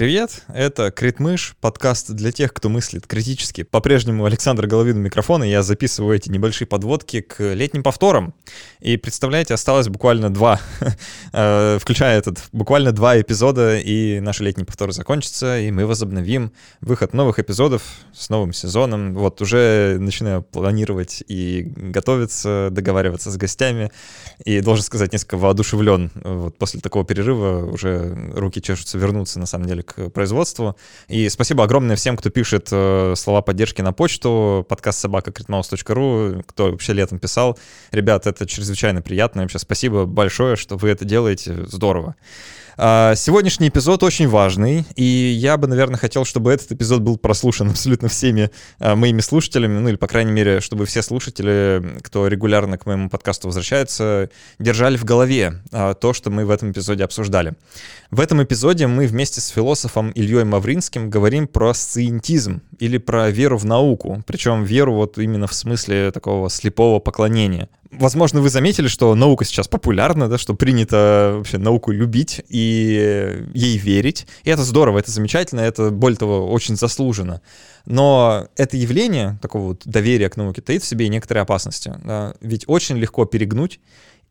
Привет, это Критмыш, подкаст для тех, кто мыслит критически. По-прежнему Александр Головин у микрофона, я записываю эти небольшие подводки к летним повторам. И представляете, осталось буквально два, э, включая этот, буквально два эпизода, и наши летние повторы закончатся, и мы возобновим выход новых эпизодов с новым сезоном. Вот уже начинаю планировать и готовиться, договариваться с гостями, и должен сказать, несколько воодушевлен. Вот после такого перерыва уже руки чешутся вернуться, на самом деле, к производству. И спасибо огромное всем, кто пишет э, слова поддержки на почту, подкаст собака кто вообще летом писал. Ребят, это чрезвычайно приятно. Вообще спасибо большое, что вы это делаете. Здорово. А, сегодняшний эпизод очень важный, и я бы, наверное, хотел, чтобы этот эпизод был прослушан абсолютно всеми а, моими слушателями, ну или, по крайней мере, чтобы все слушатели, кто регулярно к моему подкасту возвращается, держали в голове а, то, что мы в этом эпизоде обсуждали. В этом эпизоде мы вместе с философом Ильей Мавринским говорим про сциентизм или про веру в науку, причем веру вот именно в смысле такого слепого поклонения. Возможно, вы заметили, что наука сейчас популярна, да, что принято вообще науку любить и ей верить. И это здорово, это замечательно, это, более того, очень заслуженно. Но это явление, такого вот доверия к науке, таит в себе некоторые опасности. Да? Ведь очень легко перегнуть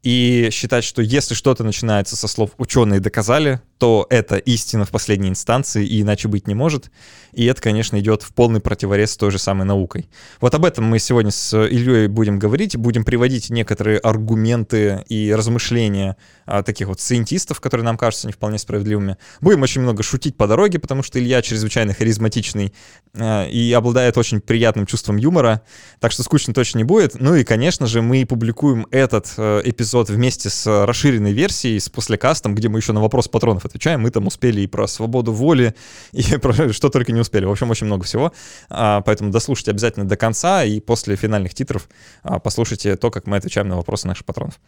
и считать, что если что-то начинается со слов «ученые доказали», то это истина в последней инстанции, и иначе быть не может. И это, конечно, идет в полный противорез с той же самой наукой. Вот об этом мы сегодня с Ильей будем говорить, будем приводить некоторые аргументы и размышления а, таких вот сcientистов, которые нам кажутся не вполне справедливыми. Будем очень много шутить по дороге, потому что Илья чрезвычайно харизматичный а, и обладает очень приятным чувством юмора, так что скучно точно не будет. Ну и, конечно же, мы публикуем этот э, эпизод вместе с расширенной версией, с послекастом, где мы еще на вопрос патронов отвечаем. Мы там успели и про свободу воли, и про что только не успели. В общем, очень много всего. А, поэтому дослушайте обязательно до конца, и после финальных титров а, послушайте то, как мы отвечаем на вопросы наших патронов.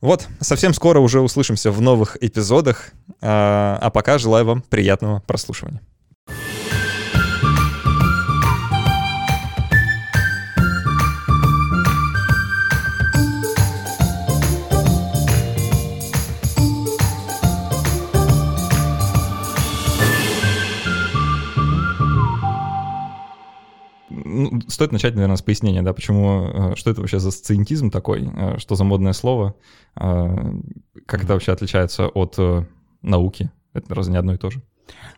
Вот, совсем скоро уже услышимся в новых эпизодах. А, а пока желаю вам приятного прослушивания. Ну, стоит начать, наверное, с пояснения, да, почему, э, что это вообще за сциентизм такой, э, что за модное слово, э, как это вообще отличается от науки, это разве не одно и то же?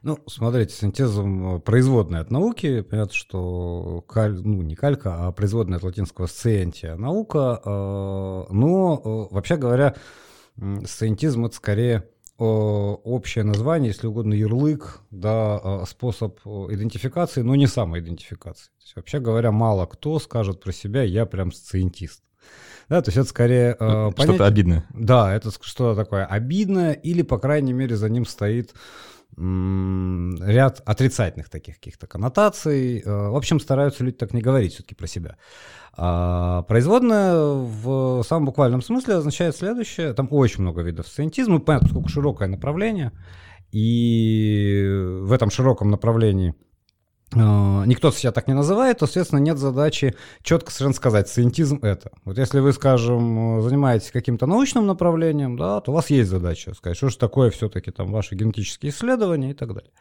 Ну, смотрите, синтезом производная от науки, понятно, что каль, ну, не калька, а производная от латинского scientia наука, но, вообще говоря, сциентизм — это скорее общее название, если угодно, ярлык, да, способ идентификации, но не самоидентификации. То есть, вообще говоря, мало кто скажет про себя «я прям сциентист». Да, то есть это скорее... Э, что-то обидное. Да, это что-то такое обидное, или, по крайней мере, за ним стоит ряд отрицательных таких каких-то коннотаций. Э, в общем, стараются люди так не говорить все-таки про себя. А производная в самом буквальном смысле означает следующее. Там очень много видов сциентизма. Понятно, сколько широкое направление. И в этом широком направлении – никто себя так не называет, то, соответственно, нет задачи четко совершенно сказать, сcientism это. Вот если вы, скажем, занимаетесь каким-то научным направлением, да, то у вас есть задача сказать, что же такое все-таки там ваши генетические исследования и так далее.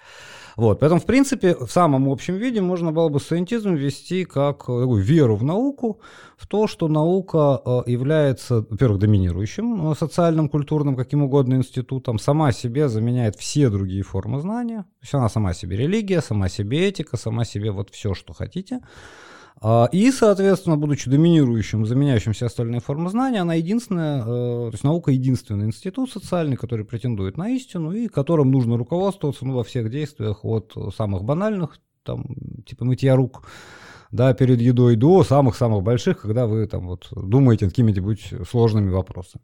Вот, поэтому, в принципе, в самом общем виде можно было бы сcientism ввести как такую веру в науку, в то, что наука э, является, во-первых, доминирующим э, социальным, культурным, каким угодно институтом, сама себе заменяет все другие формы знания, то есть она сама себе религия, сама себе этика, сама себе вот все, что хотите. А, и, соответственно, будучи доминирующим, заменяющим все остальные формы знания, она единственная, э, то есть наука единственный институт социальный, который претендует на истину и которым нужно руководствоваться ну, во всех действиях от самых банальных, там, типа мытья рук, да, перед едой до самых-самых больших, когда вы там вот думаете над какими-нибудь сложными вопросами.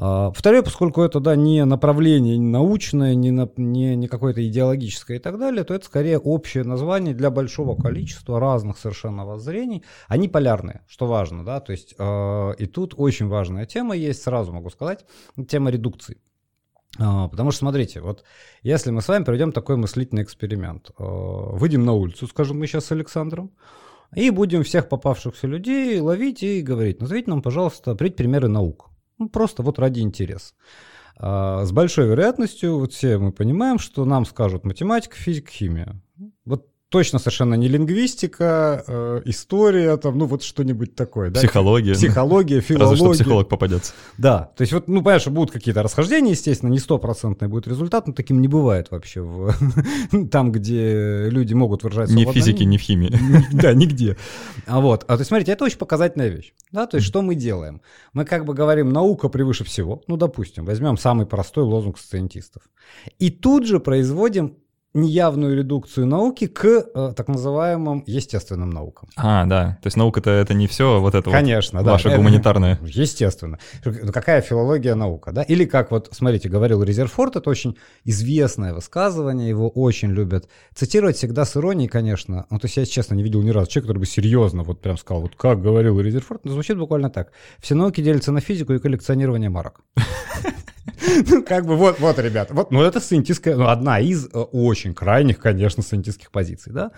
А, второе, поскольку это да, не направление научное, не, на, не, не какое-то идеологическое и так далее, то это скорее общее название для большого количества разных совершенно воззрений. Они полярные, что важно. Да? То есть, э, и тут очень важная тема есть, сразу могу сказать, тема редукции. Э, потому что, смотрите, вот если мы с вами проведем такой мыслительный эксперимент, выйдем на улицу, скажем мы сейчас с Александром, и будем всех попавшихся людей ловить и говорить, назовите нам, пожалуйста, примеры наук. Ну, просто вот ради интереса. А, с большой вероятностью, вот все мы понимаем, что нам скажут математика, физика, химия. Вот точно совершенно не лингвистика, э, история, там, ну вот что-нибудь такое. Да? Психология. Психология, филология. Разве что психолог попадется. Да, то есть вот, ну, понятно, что будут какие-то расхождения, естественно, не стопроцентный будет результат, но таким не бывает вообще в, там, где люди могут выражать Ни в физике, ни в химии. Да, нигде. А вот, а то есть, смотрите, это очень показательная вещь. Да, то есть что мы делаем? Мы как бы говорим, наука превыше всего. Ну, допустим, возьмем самый простой лозунг сциентистов. И тут же производим неявную редукцию науки к э, так называемым естественным наукам. А, да. То есть наука-то это не все вот это Конечно, вот да. ваше гуманитарное. Естественно. Ну, какая филология наука, да? Или как вот, смотрите, говорил Резерфорд, это очень известное высказывание, его очень любят цитировать всегда с иронией, конечно. Ну, то есть я, честно, не видел ни разу человека, который бы серьезно вот прям сказал, вот как говорил Резерфорд, но звучит буквально так. Все науки делятся на физику и коллекционирование марок. Ну, как бы вот, вот, ребята, вот, ну, это сcientистская, ну, одна из э, очень крайних, конечно, сcientистских позиций, да.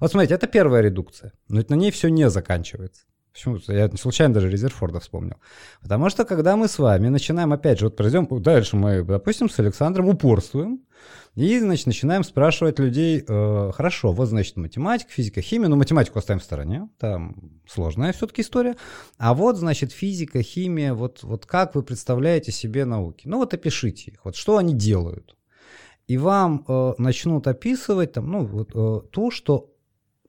Вот смотрите, это первая редукция, но ведь на ней все не заканчивается. Почему? Я случайно даже Резерфорда вспомнил. Потому что когда мы с вами начинаем, опять же, вот пройдем дальше, мы, допустим, с Александром упорствуем, и, значит, начинаем спрашивать людей, э, хорошо, вот, значит, математика, физика, химия, ну, математику оставим в стороне, там сложная все-таки история, а вот, значит, физика, химия, вот, вот как вы представляете себе науки? Ну, вот опишите их, вот что они делают. И вам э, начнут описывать там, ну, вот, э, то, что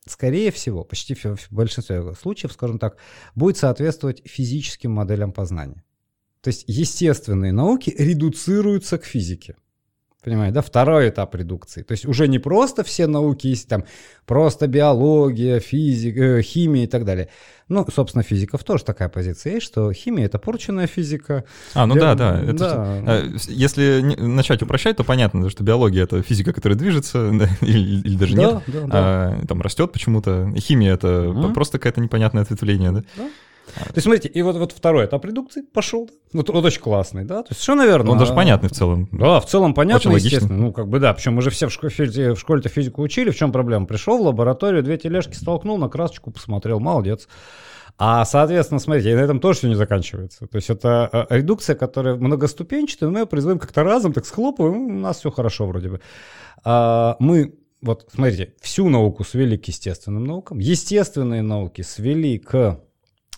скорее всего, почти в большинстве случаев, скажем так, будет соответствовать физическим моделям познания. То есть естественные науки редуцируются к физике. Понимаете, да? Второй этап редукции. То есть уже не просто все науки есть, там просто биология, физика, э, химия и так далее. Ну, собственно, физиков тоже такая позиция есть, что химия — это порченная физика. А, ну да, да. Это, да. А, если начать упрощать, то понятно, что биология — это физика, которая движется, или, или даже да, нет, да, да. А, там растет почему-то. Химия — это угу. просто какое-то непонятное ответвление, да? да. То есть, смотрите, и вот, вот второй этап редукции пошел. Вот, вот очень классный, да? То есть, все, наверное. Он даже понятный в целом. Да, в целом понятно, очень естественно. Логично. Ну, как бы да, причем мы же все в, школе, в школе-то физику учили. В чем проблема? Пришел в лабораторию, две тележки столкнул, на красочку посмотрел, молодец. А, соответственно, смотрите, и на этом тоже все не заканчивается. То есть это а, редукция, которая многоступенчатая, мы ее производим как-то разом, так схлопываем, у нас все хорошо вроде бы. А, мы вот, смотрите, всю науку свели к естественным наукам, естественные науки свели к а,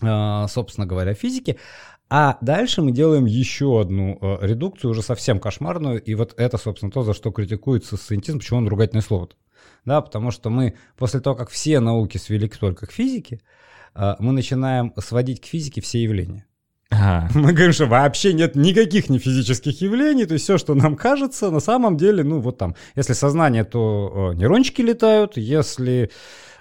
собственно говоря, физики. А дальше мы делаем еще одну э, редукцию, уже совсем кошмарную, и вот это, собственно, то, за что критикуется сциентизм, почему он ругательное слово. Да, потому что мы после того, как все науки свели только к физике, э, мы начинаем сводить к физике все явления. Ага. Мы говорим, что вообще нет никаких нефизических явлений, то есть все, что нам кажется, на самом деле, ну вот там, если сознание, то э, нейрончики летают, если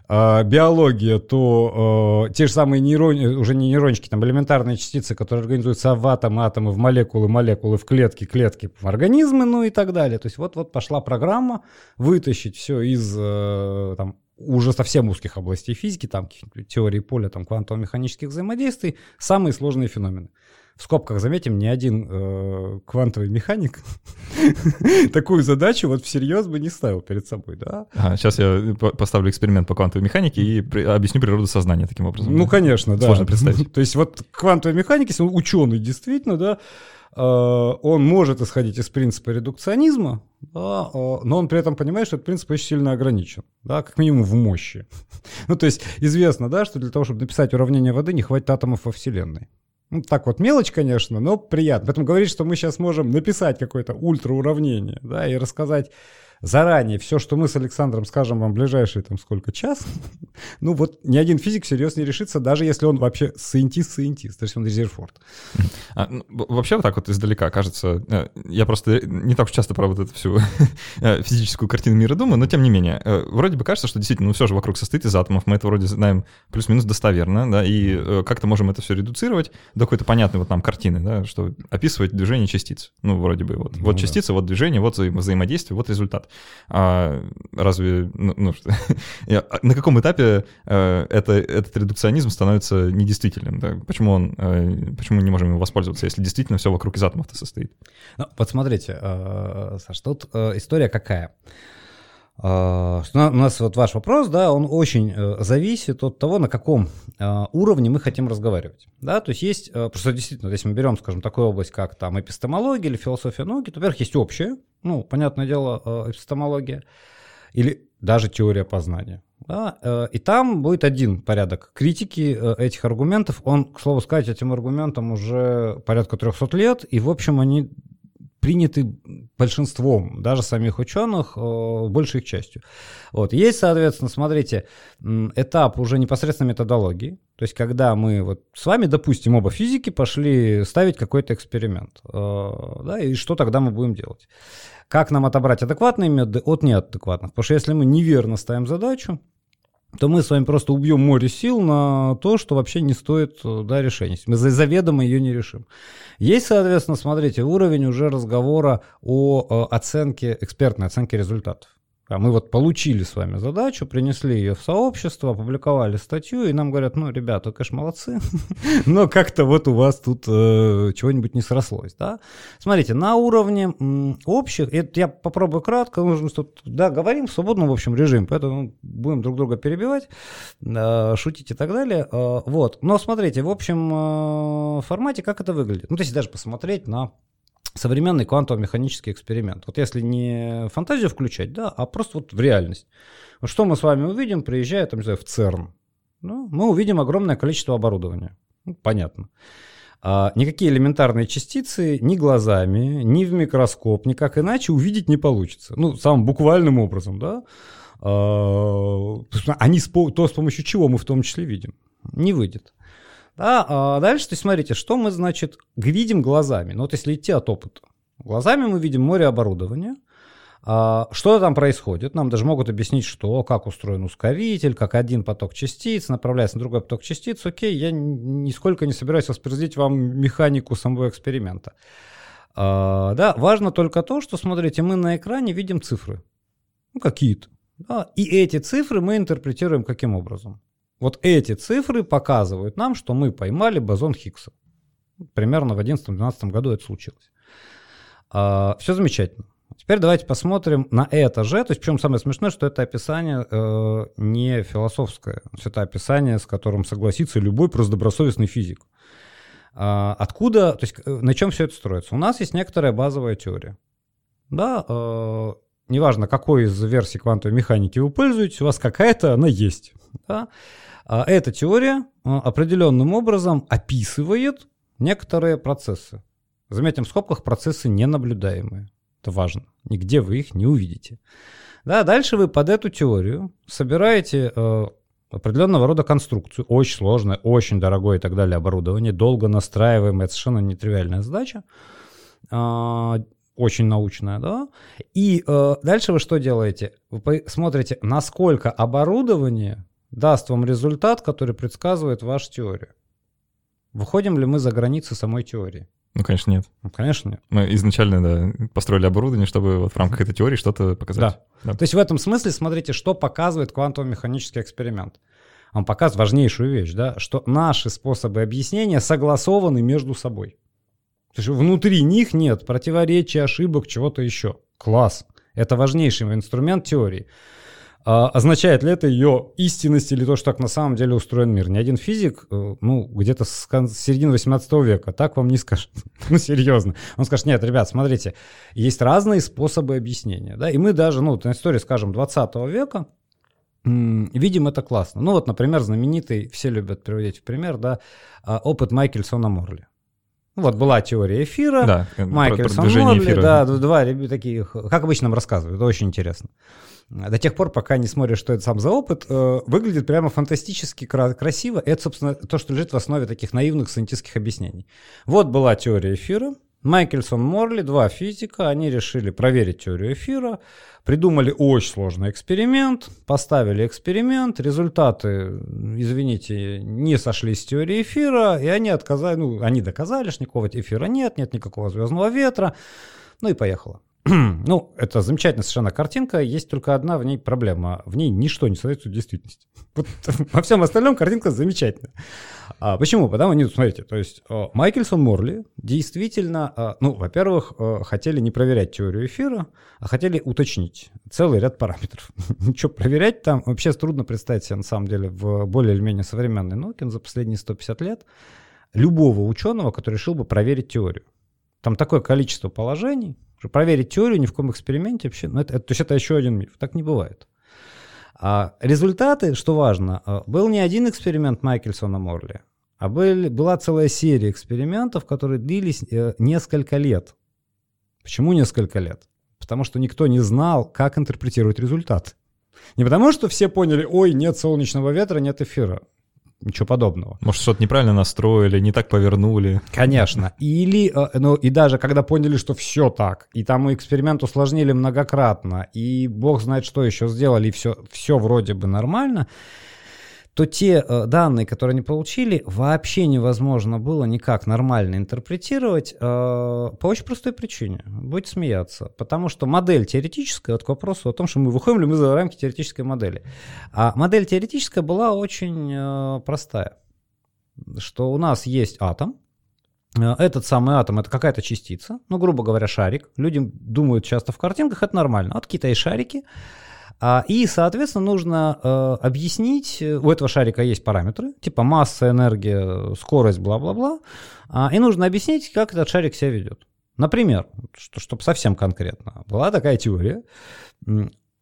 э, биология, то э, те же самые нейроны, уже не нейрончики, там элементарные частицы, которые организуются в атомы, атомы в молекулы, молекулы в клетки, клетки в организмы, ну и так далее. То есть вот-вот пошла программа вытащить все из э, там, уже совсем узких областей физики, там теории поля, там квантово-механических взаимодействий, самые сложные феномены в скобках заметим, ни один э, квантовый механик такую задачу вот всерьез бы не ставил перед собой, да? А, сейчас я поставлю эксперимент по квантовой механике и при, объясню природу сознания таким образом. Ну, да? конечно, да. Сложно представить. То есть вот квантовой механики, если он ученый действительно, да, э, он может исходить из принципа редукционизма, да, э, но он при этом понимает, что этот принцип очень сильно ограничен, да, как минимум в мощи. Ну, то есть известно, да, что для того, чтобы написать уравнение воды, не хватит атомов во Вселенной. Ну, так вот, мелочь, конечно, но приятно. Поэтому говорить, что мы сейчас можем написать какое-то ультрауравнение, да, и рассказать заранее все, что мы с Александром скажем вам в ближайшие там сколько, час, ну вот ни один физик всерьез не решится, даже если он вообще сcientist-scientist, то есть он Резерфорд. А, ну, вообще вот так вот издалека кажется, э, я просто не так уж часто про вот эту всю э, физическую картину мира думаю, но тем не менее, э, вроде бы кажется, что действительно, ну все же вокруг состоит из атомов, мы это вроде знаем плюс-минус достоверно, да, и как-то можем это все редуцировать до какой-то понятной вот нам картины, да, что описывать движение частиц, ну вроде бы вот, ну, вот частица, вот движение, вот вза взаимодействие, вот результат. А разве, ну, ну а на каком этапе э, это, этот редукционизм становится недействительным? Да? Почему, он, э, почему мы не можем им воспользоваться, если действительно все вокруг из атомов-то состоит? Ну, вот смотрите, э, Саш, тут история какая? Uh, у нас вот ваш вопрос, да, он очень uh, зависит от того, на каком uh, уровне мы хотим разговаривать, да, то есть есть, просто действительно, если мы берем, скажем, такую область, как там эпистемология или философия науки, то, во-первых, есть общее, ну, понятное дело, эпистемология, или даже теория познания, да, и там будет один порядок критики этих аргументов, он, к слову сказать, этим аргументам уже порядка 300 лет, и, в общем, они приняты большинством, даже самих ученых, э, большей их частью. Вот. Есть, соответственно, смотрите, этап уже непосредственно методологии, то есть когда мы вот с вами, допустим, оба физики пошли ставить какой-то эксперимент, э, да, и что тогда мы будем делать? Как нам отобрать адекватные методы от неадекватных? Потому что если мы неверно ставим задачу, то мы с вами просто убьем море сил на то, что вообще не стоит э, да, решения. Мы заведомо ее не решим. Есть, соответственно, смотрите, уровень уже разговора о э, оценке, экспертной оценке результатов. А мы вот получили с вами задачу, принесли ее в сообщество, опубликовали статью, и нам говорят, ну, ребята, конечно, молодцы, но как-то вот у вас тут э, чего-нибудь не срослось, да. Смотрите, на уровне м, общих, это я попробую кратко, нужно тут, да, говорим в свободном, в общем, режиме, поэтому будем друг друга перебивать, э, шутить и так далее, э, вот. Но смотрите, в общем э, формате как это выглядит? Ну, то есть даже посмотреть на современный квантово-механический эксперимент. Вот если не фантазию включать, да, а просто вот в реальность. Вот что мы с вами увидим, приезжая там, не знаю, в ЦЕРН? Ну, мы увидим огромное количество оборудования. Ну, понятно. А никакие элементарные частицы ни глазами, ни в микроскоп, никак иначе увидеть не получится. Ну, самым буквальным образом, да. А, они, то, с помощью чего мы в том числе видим, не выйдет. Да, а дальше, то есть смотрите, что мы, значит, видим глазами. Ну вот если идти от опыта. Глазами мы видим море оборудования, а, что там происходит? Нам даже могут объяснить, что, как устроен ускоритель, как один поток частиц направляется на другой поток частиц. Окей, я нисколько не собираюсь воспроизводить вам механику самого эксперимента. А, да, важно только то, что, смотрите, мы на экране видим цифры. Ну, какие-то. Да, и эти цифры мы интерпретируем каким образом? Вот эти цифры показывают нам, что мы поймали бозон Хиггса. Примерно в 2011-2012 году это случилось. А, все замечательно. Теперь давайте посмотрим на это же. То есть, причем самое смешное, что это описание э, не философское. Это описание, с которым согласится любой просто добросовестный физик. А, откуда, то есть, э, на чем все это строится? У нас есть некоторая базовая теория. Да, э, неважно, какой из версий квантовой механики вы пользуетесь, у вас какая-то она есть. Да? А эта теория а, определенным образом описывает некоторые процессы. Заметим, в скобках процессы ненаблюдаемые. Это важно. Нигде вы их не увидите. Да, дальше вы под эту теорию собираете э, определенного рода конструкцию, очень сложное, очень дорогое и так далее оборудование, долго настраиваемое, совершенно нетривиальная задача, э, очень научная, да. И э, дальше вы что делаете? Вы смотрите, насколько оборудование даст вам результат, который предсказывает вашу теорию. Выходим ли мы за границы самой теории? Ну, конечно, нет. Ну, конечно, нет. Мы изначально, да, построили оборудование, чтобы вот в рамках этой теории что-то показать. Да. да. То есть в этом смысле, смотрите, что показывает квантово-механический эксперимент. Он показывает важнейшую вещь, да, что наши способы объяснения согласованы между собой. То есть внутри них нет противоречий, ошибок, чего-то еще. Класс. Это важнейший инструмент теории. А означает ли это ее истинность или то, что так на самом деле устроен мир? Ни один физик, э, ну, где-то с середины 18 века так вам не скажет. ну, серьезно. Он скажет, нет, ребят, смотрите, есть разные способы объяснения. Да? И мы даже, ну, на истории, скажем, 20 века, видим это классно. Ну, вот, например, знаменитый, все любят приводить в пример, да, а, опыт Майкельсона Морли. Вот была теория эфира, да, Майкельсон Морли, да, два таких, как обычно нам рассказывают, это очень интересно до тех пор, пока не смотришь, что это сам за опыт, э, выглядит прямо фантастически красиво. Это, собственно, то, что лежит в основе таких наивных сcientific объяснений. Вот была теория эфира. Майкельсон Морли, два физика, они решили проверить теорию эфира, придумали очень сложный эксперимент, поставили эксперимент, результаты, извините, не сошли с теории эфира, и они отказали, ну, они доказали, что никакого эфира нет, нет никакого звездного ветра, ну и поехало. ну, это замечательная совершенно картинка, есть только одна в ней проблема. В ней ничто не соответствует действительности. Во всем остальном картинка замечательная. А почему? Потому, нет, смотрите, то есть э, Майкельсон Морли действительно, э, ну, во-первых, э, хотели не проверять теорию эфира, а хотели уточнить целый ряд параметров. Ничего проверять там вообще трудно представить себе, на самом деле, в более или менее современной науке за последние 150 лет любого ученого, который решил бы проверить теорию. Там такое количество положений, что проверить теорию ни в каком эксперименте вообще, ну, это, это, то есть это еще один миф, так не бывает. А результаты, что важно, а, был не один эксперимент Майкельсона Морли, а был, была целая серия экспериментов, которые длились э, несколько лет. Почему несколько лет? Потому что никто не знал, как интерпретировать результат. Не потому, что все поняли, ой, нет солнечного ветра, нет эфира. Ничего подобного. Может, что-то неправильно настроили, не так повернули. Конечно. Или, э, ну, и даже когда поняли, что все так, и там эксперимент усложнили многократно, и бог знает, что еще сделали, и все, все вроде бы нормально, то те э, данные, которые они получили, вообще невозможно было никак нормально интерпретировать э, по очень простой причине. Будете смеяться. Потому что модель теоретическая, вот к вопросу о том, что мы выходим ли мы за рамки теоретической модели. А модель теоретическая была очень э, простая. Что у нас есть атом, э, этот самый атом это какая-то частица, ну, грубо говоря, шарик. Люди думают часто в картинках, это нормально. Вот какие-то есть шарики, и, соответственно, нужно э, объяснить, э, у этого шарика есть параметры, типа масса, энергия, скорость, бла-бла-бла, а, и нужно объяснить, как этот шарик себя ведет. Например, что, чтобы совсем конкретно, была такая теория,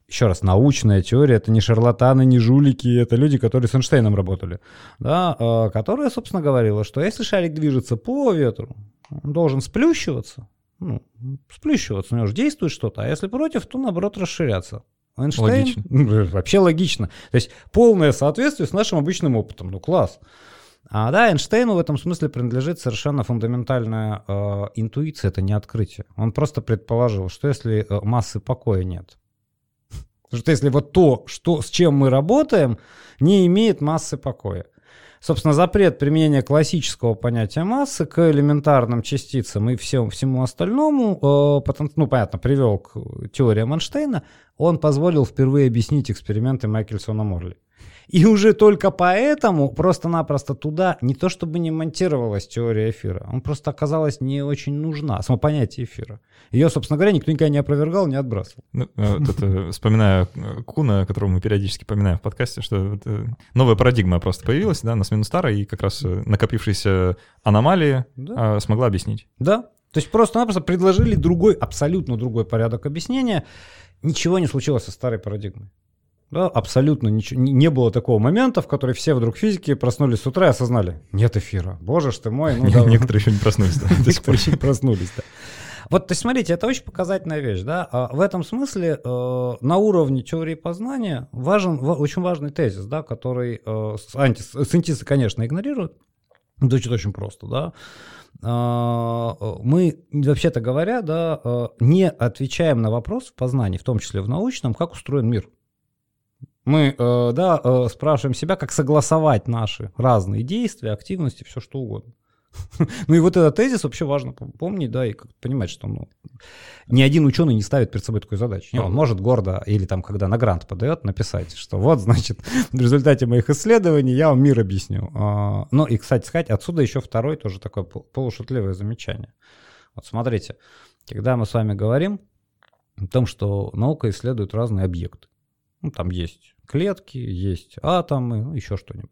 еще раз, научная теория, это не шарлатаны, не жулики, это люди, которые с Эйнштейном работали, да, э, которая, собственно, говорила, что если шарик движется по ветру, он должен сплющиваться, ну, сплющиваться, у него же действует что-то, а если против, то, наоборот, расширяться. Эйнштейн? Логично. Вообще логично. То есть полное соответствие с нашим обычным опытом. Ну, класс. А да, Эйнштейну в этом смысле принадлежит совершенно фундаментальная э, интуиция, это не открытие. Он просто предположил, что если э, массы покоя нет, что если вот то, что, с чем мы работаем, не имеет массы покоя. Собственно, запрет применения классического понятия массы к элементарным частицам и всему, всему остальному, э, ну, понятно, привел к теориям Эйнштейна, он позволил впервые объяснить эксперименты Майкельсона Морли. И уже только поэтому просто-напросто туда не то чтобы не монтировалась теория эфира, он просто оказалась не очень нужна, само понятие эфира. Ее, собственно говоря, никто никогда не опровергал, не отбрасывал. Ну, э, вот это, вспоминаю э, Куна, которого мы периодически поминаем в подкасте, что новая парадигма просто появилась, да, на смену старой, и как раз э, накопившиеся аномалии да. смогла объяснить. Да, то есть просто-напросто предложили другой, абсолютно другой порядок объяснения. Ничего не случилось со старой парадигмой. Да, абсолютно ничего. Не было такого момента, в который все вдруг физики проснулись с утра и осознали, нет эфира. Боже ж ты мой. Ну, да, Некоторые еще не проснулись. Да, Некоторые еще не проснулись, да. Вот, то есть, смотрите, это очень показательная вещь, да. А в этом смысле э, на уровне теории познания важен, в, очень важный тезис, да, который э, анти, синтезы, конечно, игнорируют. Звучит очень просто, да. Э, мы, вообще-то говоря, да, э, не отвечаем на вопрос в познании, в том числе в научном, как устроен мир. Мы, э, да, э, спрашиваем себя, как согласовать наши разные действия, активности, все что угодно. Ну и вот этот тезис вообще важно помнить, да, и понимать, что ну, ни один ученый не ставит перед собой такой задачи. Он может гордо или там, когда на грант подает, написать, что вот, значит, в результате моих исследований я вам мир объясню. А, ну и, кстати сказать, отсюда еще второй тоже такое полушутливое замечание. Вот смотрите, когда мы с вами говорим о том, что наука исследует разные объекты, ну, там есть клетки, есть атомы, ну, еще что-нибудь.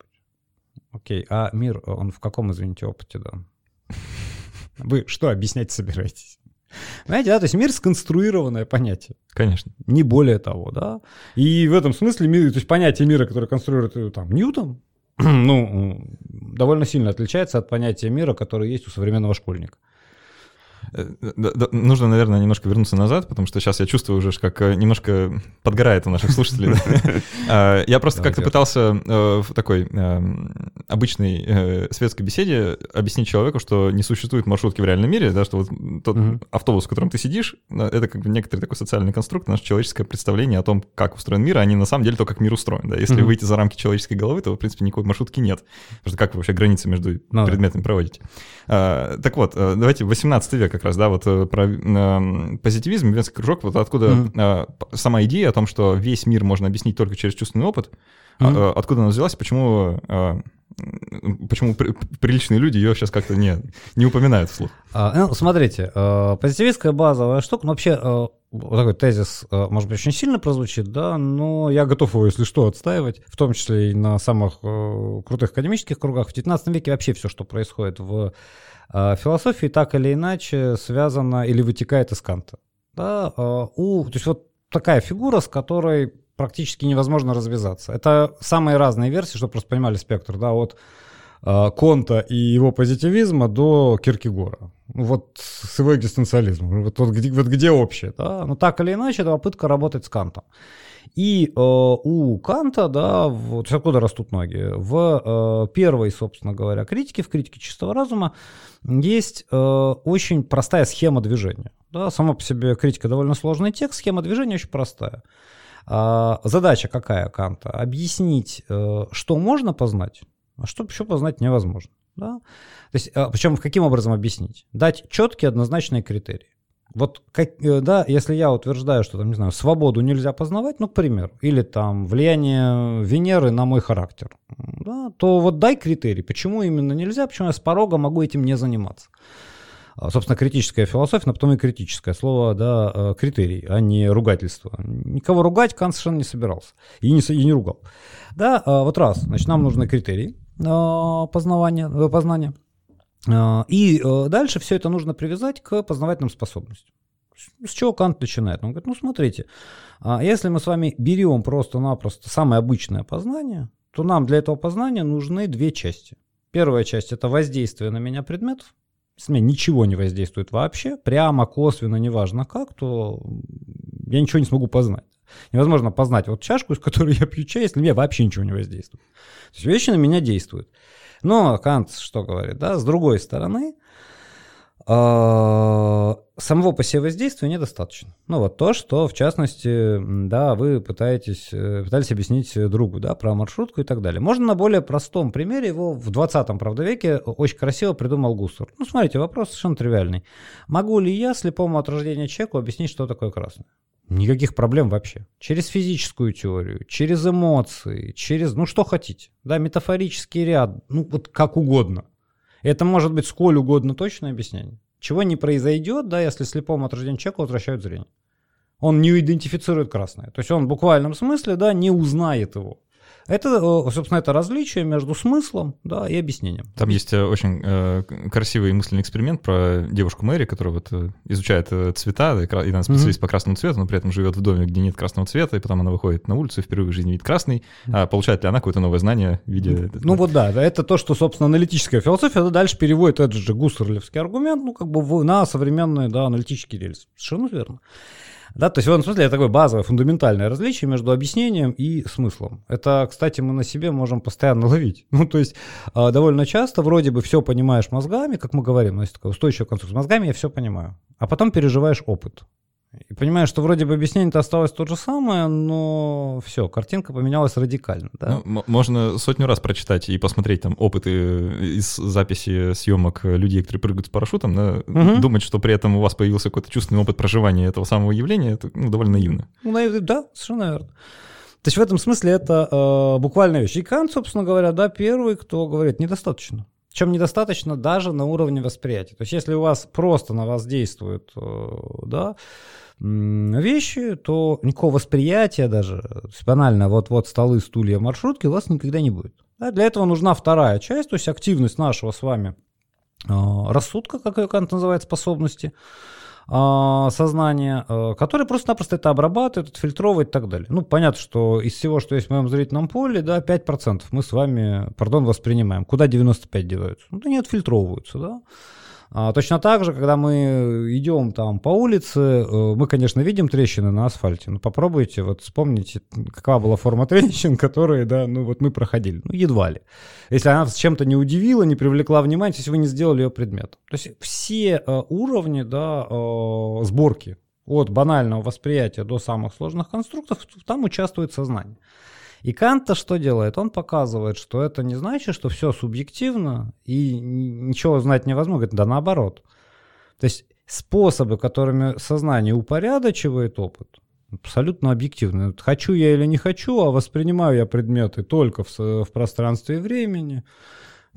Окей, а мир, он в каком, извините, опыте, да? Вы что объяснять собираетесь? Знаете, да, то есть мир сконструированное понятие. Конечно. Не более того, да. И в этом смысле мир, то есть понятие мира, которое конструирует э, там Ньютон, ну, довольно сильно отличается от понятия мира, которое есть у современного школьника. Э, нужно, наверное, немножко вернуться назад, потому что сейчас я чувствую уже, как э, немножко подгорает у наших слушателей. А, я просто как-то пытался э, в такой обычной светской беседе объяснить человеку, что не существует маршрутки в реальном мире, да, что вот тот автобус, в котором ты сидишь, это как бы некоторый такой социальный конструкт, наше человеческое представление о том, как устроен мир, а не на самом деле то, как мир устроен. Да. Если выйти за рамки человеческой головы, то, в принципе, никакой маршрутки нет. Потому что как вы вообще границы между ну предметами проводите? А, так вот, давайте 18 век как раз, да, вот э, про э, позитивизм, венский кружок, вот откуда mm-hmm. э, сама идея о том, что весь мир можно объяснить только через чувственный опот, mm-hmm. э, откуда она взялась, почему э, Почему при, приличные люди ее сейчас как-то не, не упоминают вслух? А, ну, смотрите, э, позитивистская базовая штука, ну, вообще, э, такой тезис, э, может быть, очень сильно прозвучит, да, но я готов его, если что, отстаивать, в том числе и на самых э, крутых академических кругах. В 19 веке вообще все, что происходит в э, философии, так или иначе связано или вытекает из Канта. Да, э, у, то есть вот такая фигура, с которой практически невозможно развязаться. Это самые разные версии, чтобы просто понимали спектр, да, от э, Конта и его позитивизма до Киркегора. Вот с его экзистенциализмом. Вот, вот, где, вот где общее, да? Но так или иначе, это попытка работать с Кантом. И э, у Канта, да, вот откуда растут ноги? В э, первой, собственно говоря, критике, в критике чистого разума, есть э, очень простая схема движения. Да, сама по себе критика довольно сложный текст, схема движения очень простая. А, задача какая Канта? Объяснить, э, что можно познать, а что еще познать невозможно. Да? То есть, а, причем каким образом объяснить? Дать четкие однозначные критерии. Вот, как, э, да, если я утверждаю, что, там, не знаю, свободу нельзя познавать, ну, к примеру, или там влияние Венеры на мой характер, да, то вот дай критерий, почему именно нельзя, почему я с порога могу этим не заниматься. А, собственно, критическая философия, но потом и критическое слово, да, э, критерий, а не ругательство. Никого ругать Кант совершенно не собирался и не, и не ругал. Да, а, вот раз, значит, нам нужны критерии а, познавания, э, познания. И э, дальше все это нужно привязать к познавательным способностям. С чего Кант начинает? Он говорит, ну смотрите, если мы с вами берем просто-напросто самое обычное познание, то нам для этого познания нужны две части. Первая часть – это воздействие на меня предметов, если меня ничего не воздействует вообще, прямо, косвенно, неважно как, то я ничего не смогу познать. Невозможно познать вот чашку, из которой я пью чай, если меня вообще ничего не воздействует. То есть вещи на меня действуют. Но Кант что говорит, да, с другой стороны, самого по себе воздействия недостаточно. Ну вот то, что в частности, да, вы пытаетесь, э, пытались объяснить другу, да, про маршрутку и так далее. Можно на более простом примере, его в 20-м, правда, веке очень красиво придумал Гуссер. Ну, смотрите, вопрос совершенно тривиальный. Могу ли я слепому от рождения человеку объяснить, что такое красное? Никаких проблем вообще. Через физическую теорию, через эмоции, через, ну что хотите, да, метафорический ряд, ну вот как угодно. Это может быть сколь угодно точное объяснение. Чего не произойдет, да, если слепому от рождения человека возвращают зрение. Он не идентифицирует красное. То есть он в буквальном смысле, да, не узнает его. Это, собственно, это различие между смыслом да, и объяснением. Там есть э, очень э, красивый мысленный эксперимент про девушку Мэри, которая вот э, изучает э, цвета, и она специалист mm-hmm. по красному цвету, но при этом живет в доме, где нет красного цвета, и потом она выходит на улицу и впервые в жизни видит красный. Mm-hmm. А получает ли она какое-то новое знание в виде... Ну вот да, это то, что, собственно, аналитическая философия, это дальше переводит этот же гуссерлевский аргумент, ну как бы на современные, да, аналитические рельсы. Совершенно верно. Да, то есть в этом смысле это такое базовое, фундаментальное различие между объяснением и смыслом. Это, кстати, мы на себе можем постоянно ловить. Ну, то есть а, довольно часто вроде бы все понимаешь мозгами, как мы говорим, у есть такая устойчивая конструкция. Мозгами я все понимаю. А потом переживаешь опыт. И понимаешь, что вроде бы объяснение-то осталось то же самое, но все, картинка поменялась радикально. Да? Ну, можно сотню раз прочитать и посмотреть там опыты из записи съемок людей, которые прыгают с парашютом, да? угу. думать, что при этом у вас появился какой-то чувственный опыт проживания этого самого явления, это ну, довольно наивно. Ну, да, совершенно верно. То есть в этом смысле это э, буквальная вещь. И Кант, собственно говоря, да, первый, кто говорит, недостаточно. Чем недостаточно даже на уровне восприятия. То есть если у вас просто на вас действует, э, да, вещи, то никакого восприятия даже, банально, вот-вот столы, стулья, маршрутки у вас никогда не будет. Да, для этого нужна вторая часть, то есть активность нашего с вами э, рассудка, как ее Кант называет, способности, э, сознания, э, который просто-напросто это обрабатывает, отфильтровывает и так далее. Ну, понятно, что из всего, что есть в моем зрительном поле, да, 5% мы с вами, пардон, воспринимаем. Куда 95 деваются? Ну, они отфильтровываются, да. А, точно так же, когда мы идем там по улице, э, мы, конечно, видим трещины на асфальте, но попробуйте вот вспомните, какова была форма трещин, которые, да, ну вот мы проходили. Ну, едва ли. Если она с чем-то не удивила, не привлекла внимания, если вы не сделали ее предметом. То есть все э, уровни, да, э, сборки от банального восприятия до самых сложных конструктов, там участвует сознание. И Канта что делает? Он показывает, что это не значит, что все субъективно и ничего знать невозможно. Говорит, да наоборот. То есть способы, которыми сознание упорядочивает опыт, Абсолютно объективно. Хочу я или не хочу, а воспринимаю я предметы только в, в пространстве и времени.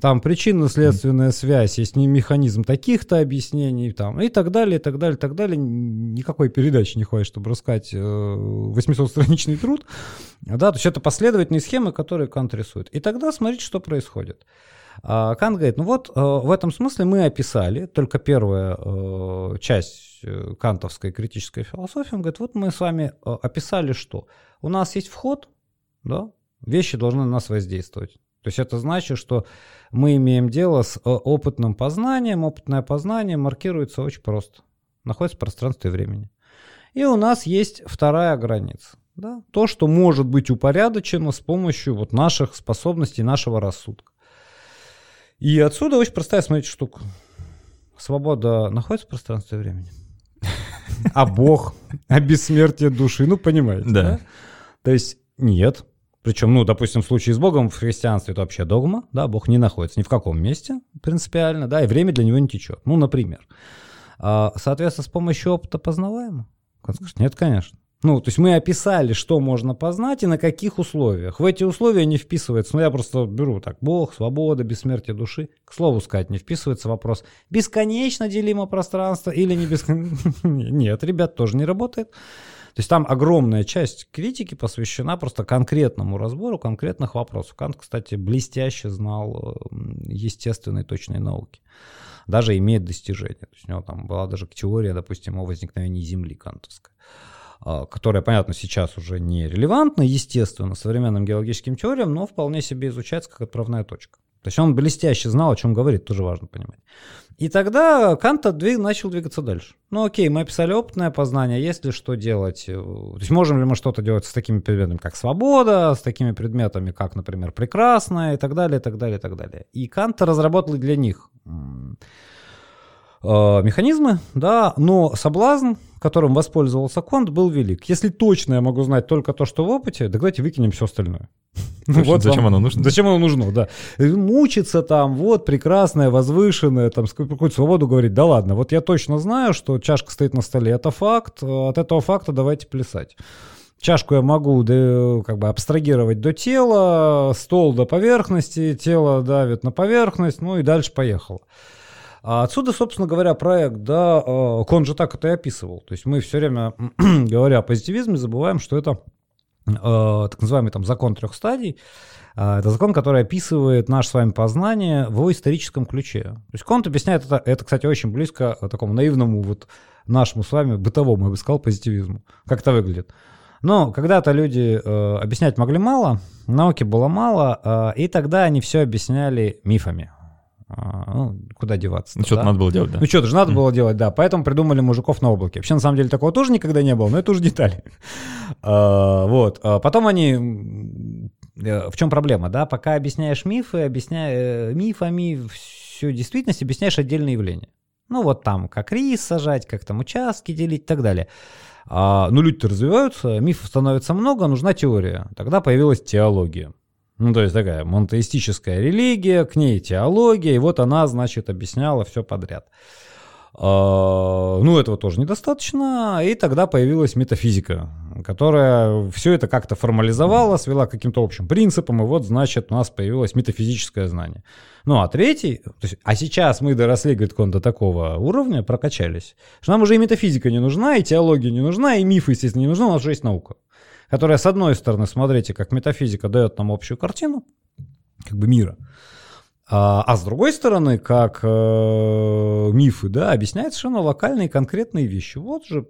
Там причинно-следственная связь, есть не механизм таких-то объяснений, там, и так далее, и так далее, и так далее. Никакой передачи не хватит, чтобы рассказать э, 800-страничный труд. Да, то есть это последовательные схемы, которые Кант рисует. И тогда смотрите, что происходит. А Кант говорит, ну вот э, в этом смысле мы описали, только первая э, часть э, кантовской критической философии, он говорит, вот мы с вами описали что? У нас есть вход, да, вещи должны на нас воздействовать. То есть это значит, что мы имеем дело с э, опытным познанием. Опытное познание маркируется очень просто. Находится в пространстве и времени. И у нас есть вторая граница. Да? То, что может быть упорядочено с помощью вот наших способностей, нашего рассудка. И отсюда очень простая, смотрите, штука. Свобода находится в пространстве и времени. А Бог, а бессмертие души, ну, понимаете, да? да? То есть нет, причем, ну, допустим, в случае с Богом в христианстве это вообще догма, да, Бог не находится ни в каком месте принципиально, да, и время для него не течет. Ну, например. А, соответственно, с помощью опыта познаваемо? Скажет, нет, конечно. Ну, то есть мы описали, что можно познать и на каких условиях. В эти условия не вписывается, ну я просто беру так, Бог, свобода, бессмертие души. К слову сказать, не вписывается вопрос, бесконечно делимо пространство или не бесконечно. Нет, ребят, тоже не работает. То есть там огромная часть критики посвящена просто конкретному разбору конкретных вопросов. Кант, кстати, блестяще знал естественной точной науки. Даже имеет достижения. То есть у него там была даже теория, допустим, о возникновении Земли кантовская а, которая, понятно, сейчас уже не релевантна, естественно, современным геологическим теориям, но вполне себе изучается как отправная точка. То есть он блестяще знал, о чем говорит, тоже важно понимать. И тогда Кант двиг, начал двигаться дальше. Ну окей, мы описали опытное познание, есть ли что делать? То есть можем ли мы что-то делать с такими предметами, как свобода, с такими предметами, как, например, прекрасное, и так далее, и так далее, и так далее. И Кант разработал для них Э, механизмы, да, но соблазн, которым воспользовался Конт, был велик. Если точно я могу знать только то, что в опыте, так давайте выкинем все остальное. Ну, вот зачем вам, оно нужно? Зачем оно нужно, да. Мучиться там, вот, прекрасное, возвышенное, там, какую-то свободу говорить, да ладно, вот я точно знаю, что чашка стоит на столе, это факт, от этого факта давайте плясать. Чашку я могу да, как бы абстрагировать до тела, стол до поверхности, тело давит на поверхность, ну и дальше поехало. А отсюда, собственно говоря, проект, да, э, он же так это и описывал. То есть мы все время, говоря о позитивизме, забываем, что это э, так называемый там закон трех стадий. Э, это закон, который описывает наше с вами познание в историческом ключе. То есть Конт объясняет это, это, кстати, очень близко такому наивному вот нашему с вами бытовому, я бы сказал, позитивизму. Как это выглядит? Но когда-то люди э, объяснять могли мало, науки было мало, э, и тогда они все объясняли мифами. А, ну, куда деваться? Ну, что-то да? надо было делать, да. Ну, что-то же надо mm. было делать, да. Поэтому придумали мужиков на облаке. Вообще, на самом деле, такого тоже никогда не было, но это уже детали. а, вот. А потом они... Э, в чем проблема, да? Пока объясняешь мифы, объясняя э, мифами всю действительность, объясняешь отдельные явления. Ну, вот там, как рис сажать, как там участки делить и так далее. А, ну, люди-то развиваются, мифов становится много, нужна теория. Тогда появилась теология. Ну, то есть такая монотеистическая религия, к ней теология, и вот она, значит, объясняла все подряд. А, ну, этого тоже недостаточно, и тогда появилась метафизика, которая все это как-то формализовала, свела к каким-то общим принципам, и вот, значит, у нас появилось метафизическое знание. Ну, а третий, то есть, а сейчас мы доросли, говорит, он до такого уровня, прокачались, что нам уже и метафизика не нужна, и теология не нужна, и мифы, естественно, не нужны, у нас уже есть наука которая, с одной стороны, смотрите, как метафизика дает нам общую картину, как бы мира, а, а с другой стороны, как э, мифы, да, объясняет совершенно локальные конкретные вещи. Вот же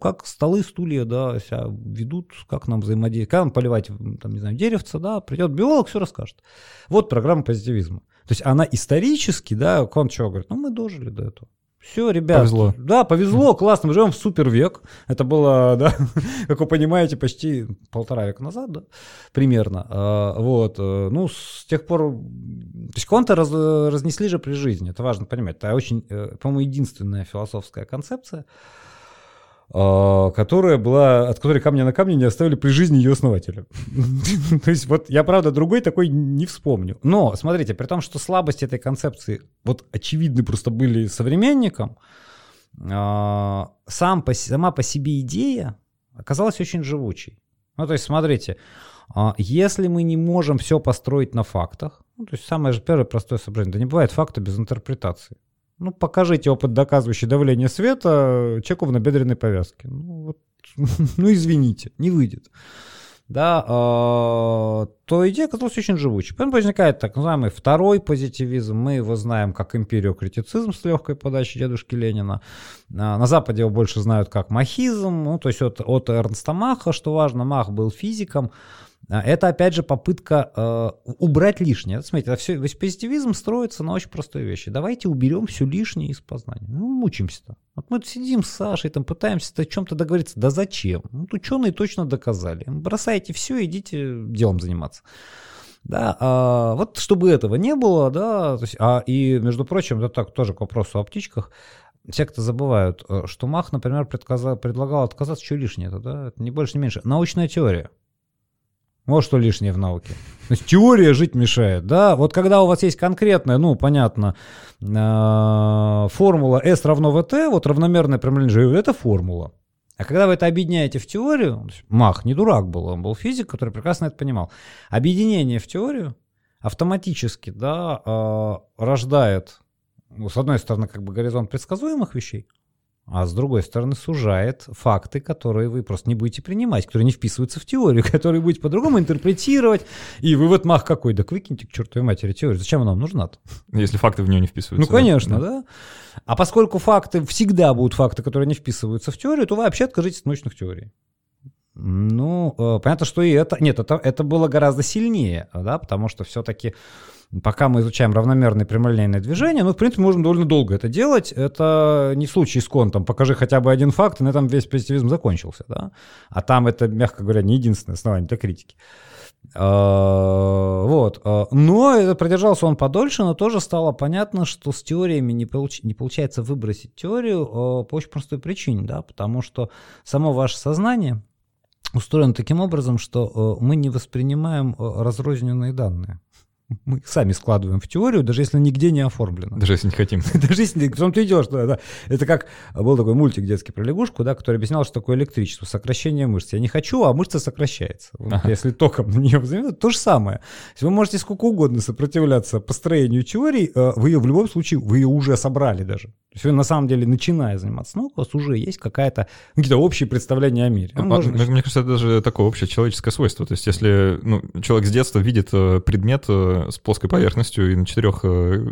как столы, стулья, да, себя ведут, как нам взаимодействовать, как нам поливать, там, не знаю, деревца, да, придет биолог, все расскажет. Вот программа позитивизма. То есть она исторически, да, он чего говорит, ну мы дожили до этого. Все, ребят. Повезло. Да, повезло, классно. Мы живем в супер век. Это было, да, как вы понимаете, почти полтора века назад, да, примерно. А, вот. Э, ну, с тех пор... То есть кванты раз, разнесли же при жизни. Это важно понимать. Это очень, э, по-моему, единственная философская концепция, которая была, от которой камня на камне не оставили при жизни ее основателя. То есть вот я, правда, другой такой не вспомню. Но, смотрите, при том, что слабости этой концепции вот очевидны просто были современникам, а, сам по, сама по себе идея оказалась очень живучей. Ну, то есть, смотрите, а, если мы не можем все построить на фактах, ну, то есть самое же первое простое соображение, да не бывает факта без интерпретации. Ну, покажите опыт, доказывающий давление света человеку в набедренной повязке. Ну, вот, ну извините, не выйдет. Да, э, то идея оказалась очень живучей. Потом возникает так называемый второй позитивизм. Мы его знаем как империокритицизм с легкой подачи дедушки Ленина. На Западе его больше знают как махизм. Ну, то есть от, от Эрнста Маха, что важно, Мах был физиком. А, это, опять же, попытка э, убрать лишнее. Смотрите, все, весь позитивизм строится на очень простой вещи. Давайте уберем все лишнее из познания. Ну, мучимся-то. Вот мы сидим с Сашей, там, пытаемся о чем-то договориться. Да зачем? Ну, ученые точно доказали. Бросайте все, идите делом заниматься. Да, а, вот чтобы этого не было, да, то есть, а, и, между прочим, это так тоже к вопросу о птичках, все, кто забывают, э, что Мах, например, предлагал отказаться, что лишнее, это, да, это не больше, не меньше. Научная теория. Вот что лишнее в науке. То есть теория жить мешает, да? Вот когда у вас есть конкретная, ну, понятно, э, формула S равно VT, вот равномерное прямолинейное, это формула. А когда вы это объединяете в теорию, Мах не дурак был, он был физик, который прекрасно это понимал. Объединение в теорию автоматически, да, э, рождает, ну, с одной стороны, как бы горизонт предсказуемых вещей, а с другой стороны сужает факты, которые вы просто не будете принимать, которые не вписываются в теорию, которые будете по-другому интерпретировать. И вывод мах какой? Так выкиньте к чертовой матери теорию. Зачем она вам нужна -то? Если факты в нее не вписываются. Ну, конечно, да. да. А поскольку факты, всегда будут факты, которые не вписываются в теорию, то вы вообще откажитесь от научных теорий. Ну, э, понятно, что и это... Нет, это, это было гораздо сильнее, да, потому что все-таки пока мы изучаем равномерное прямолинейное движение, ну, в принципе, можем довольно долго это делать. Это не случай с контом. Покажи хотя бы один факт, и на этом весь позитивизм закончился, да. А там это, мягко говоря, не единственное основание для критики. А, вот. А, но продержался он подольше, но тоже стало понятно, что с теориями не, получ... не получается выбросить теорию а, по очень простой причине, да, потому что само ваше сознание устроено таким образом, что мы не воспринимаем разрозненные данные мы сами складываем в теорию, даже если нигде не оформлено. Даже если не хотим. даже если потом ты идешь, да, да. Это как был такой мультик детский про лягушку, да, который объяснял, что такое электричество, сокращение мышц. Я не хочу, а мышца сокращается. Вот, ага. Если током на нее взаимодействовать, то же самое. Если вы можете сколько угодно сопротивляться построению теории, э, вы ее в любом случае, вы ее уже собрали даже. То есть вы на самом деле, начиная заниматься наукой, у вас уже есть какая-то, какие-то общие представления о мире. А, можно... Мне кажется, это даже такое общее человеческое свойство. То есть если ну, человек с детства видит э, предмет э, с плоской поверхностью и на четырех э,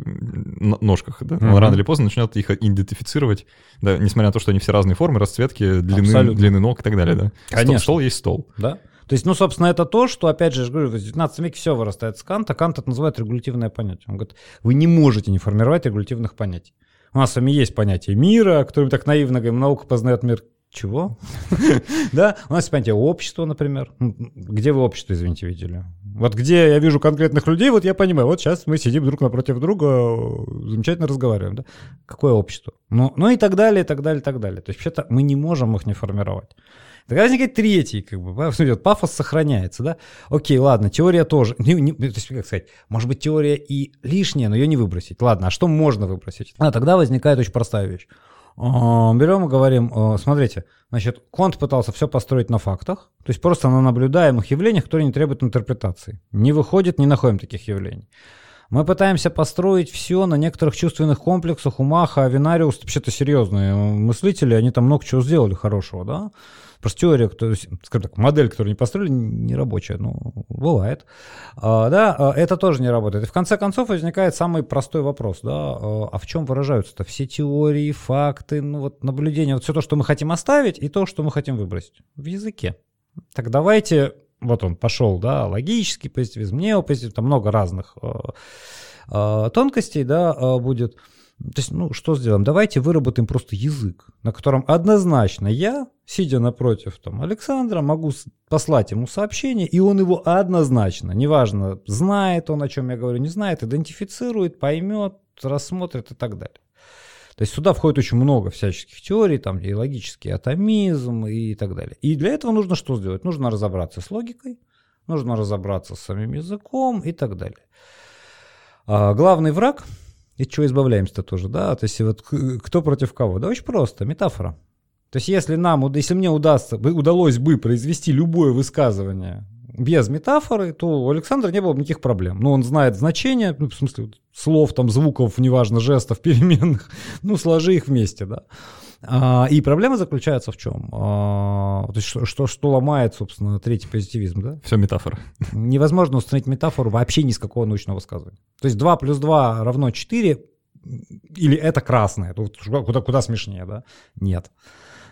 ножках, да, mm-hmm. он рано или поздно начнет их идентифицировать, да, несмотря на то, что они все разные формы, расцветки, длины, длины ног и так далее. Да. Конечно. Стол, стол есть стол. Да. То есть, ну, собственно, это то, что, опять же, я говорю, в 19 веке все вырастает с Канта. Кант это называет регулятивное понятие. Он говорит, вы не можете не формировать регулятивных понятий. У нас с вами есть понятие мира, которым так наивно говорим, наука познает мир. Чего? да, у нас понятие общества, например. Где вы общество, извините, видели? Вот где я вижу конкретных людей, вот я понимаю, вот сейчас мы сидим друг напротив друга, замечательно разговариваем, да? Какое общество? Ну, ну и так далее, и так далее, и так далее. То есть вообще-то мы не можем их не формировать. Тогда возникает третий, как бы, смотрите, пафос сохраняется, да? Окей, ладно, теория тоже. Не, не, то есть, как сказать, может быть, теория и лишняя, но ее не выбросить. Ладно, а что можно выбросить? А тогда возникает очень простая вещь. А, берем и говорим, а, смотрите, значит, Конт пытался все построить на фактах, то есть просто на наблюдаемых явлениях, которые не требуют интерпретации. Не выходит, не находим таких явлений. Мы пытаемся построить все на некоторых чувственных комплексах у Маха, Авинариус, вообще-то серьезные мыслители, они там много чего сделали хорошего, да? Просто теория, то есть, скажем так, модель, которую не построили, не рабочая. Ну, бывает. А, да, а, это тоже не работает. И в конце концов возникает самый простой вопрос, да, а, а в чем выражаются-то все теории, факты, ну вот наблюдения, вот все то, что мы хотим оставить, и то, что мы хотим выбросить в языке. Так давайте, вот он пошел, да, логический позитивизм, неопозитивизм, там много разных э, э, тонкостей, да, э, будет. То есть, ну, что сделаем? Давайте выработаем просто язык, на котором однозначно я, сидя напротив там, Александра, могу послать ему сообщение, и он его однозначно, неважно, знает он, о чем я говорю, не знает, идентифицирует, поймет, рассмотрит и так далее. То есть сюда входит очень много всяческих теорий, там и логический атомизм и так далее. И для этого нужно что сделать? Нужно разобраться с логикой, нужно разобраться с самим языком и так далее. А главный враг – и чего избавляемся-то тоже, да? То есть вот кто против кого? Да очень просто, метафора. То есть если нам, если мне удастся, удалось бы произвести любое высказывание без метафоры, то у Александра не было бы никаких проблем. Ну, он знает значение, ну, в смысле, слов, там, звуков, неважно, жестов, переменных, ну, сложи их вместе, да. А, и проблема заключается в чем? А, то есть что, что, что ломает, собственно, третий позитивизм, да? Все метафора. Невозможно установить метафору вообще ни с какого научного высказывания. То есть 2 плюс 2 равно 4, или это красное, куда, куда смешнее, да? Нет.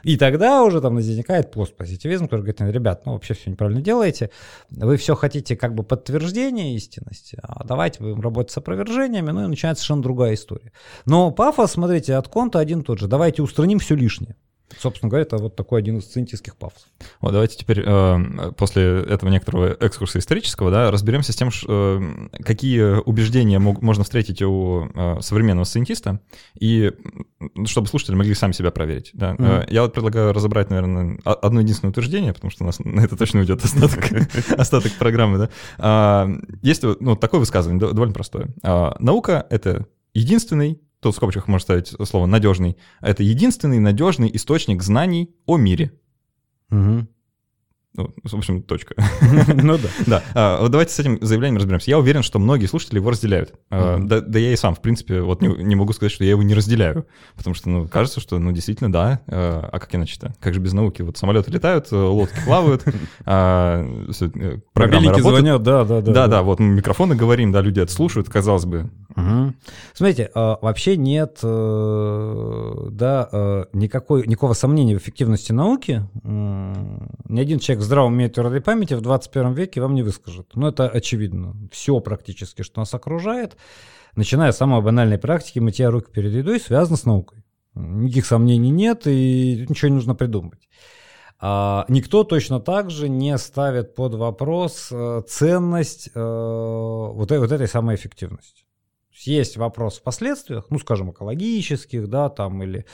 И тогда уже там возникает постпозитивизм, который говорит, ребят, ну вообще все неправильно делаете, вы все хотите как бы подтверждения истинности, а давайте будем работать с опровержениями, ну и начинается совершенно другая история. Но пафос, смотрите, от Конта один тот же, давайте устраним все лишнее. Собственно говоря, это вот такой один из сциентических пафосов. Вот давайте теперь э, после этого некоторого экскурса исторического, да, разберемся с тем, ш, э, какие убеждения мог, можно встретить у э, современного сциентиста, и чтобы слушатели могли сами себя проверить. Да. Mm-hmm. Я вот предлагаю разобрать, наверное, одно единственное утверждение, потому что у нас на это точно уйдет остаток, остаток программы. Да. А, есть ну, такое высказывание, довольно простое. А, наука — это единственный тут в скобочках можно ставить слово надежный, это единственный надежный источник знаний о мире. Угу. Ну, в общем, точка. Ну да. Да. А, вот давайте с этим заявлением разберемся. Я уверен, что многие слушатели его разделяют. А, да, я и сам, в принципе, вот не, могу сказать, что я его не разделяю. Потому что, ну, кажется, что, ну, действительно, да. А, а как иначе-то? Как же без науки? Вот самолеты летают, лодки плавают, а, э, программы звонят, да, да, да. Да, да, вот микрофоны говорим, да, люди это слушают, казалось бы. Смотрите, вообще нет, э, да, э, никакой, никакого сомнения в эффективности науки. Ни один человек здравом уме твердой памяти в 21 веке вам не выскажет. Ну, это очевидно. Все практически, что нас окружает, начиная с самой банальной практики мытья рук перед едой, связано с наукой. Никаких сомнений нет, и ничего не нужно придумать. А, никто точно так же не ставит под вопрос э, ценность э, вот, вот этой самой эффективности есть вопрос в последствиях, ну, скажем, экологических, да, там, или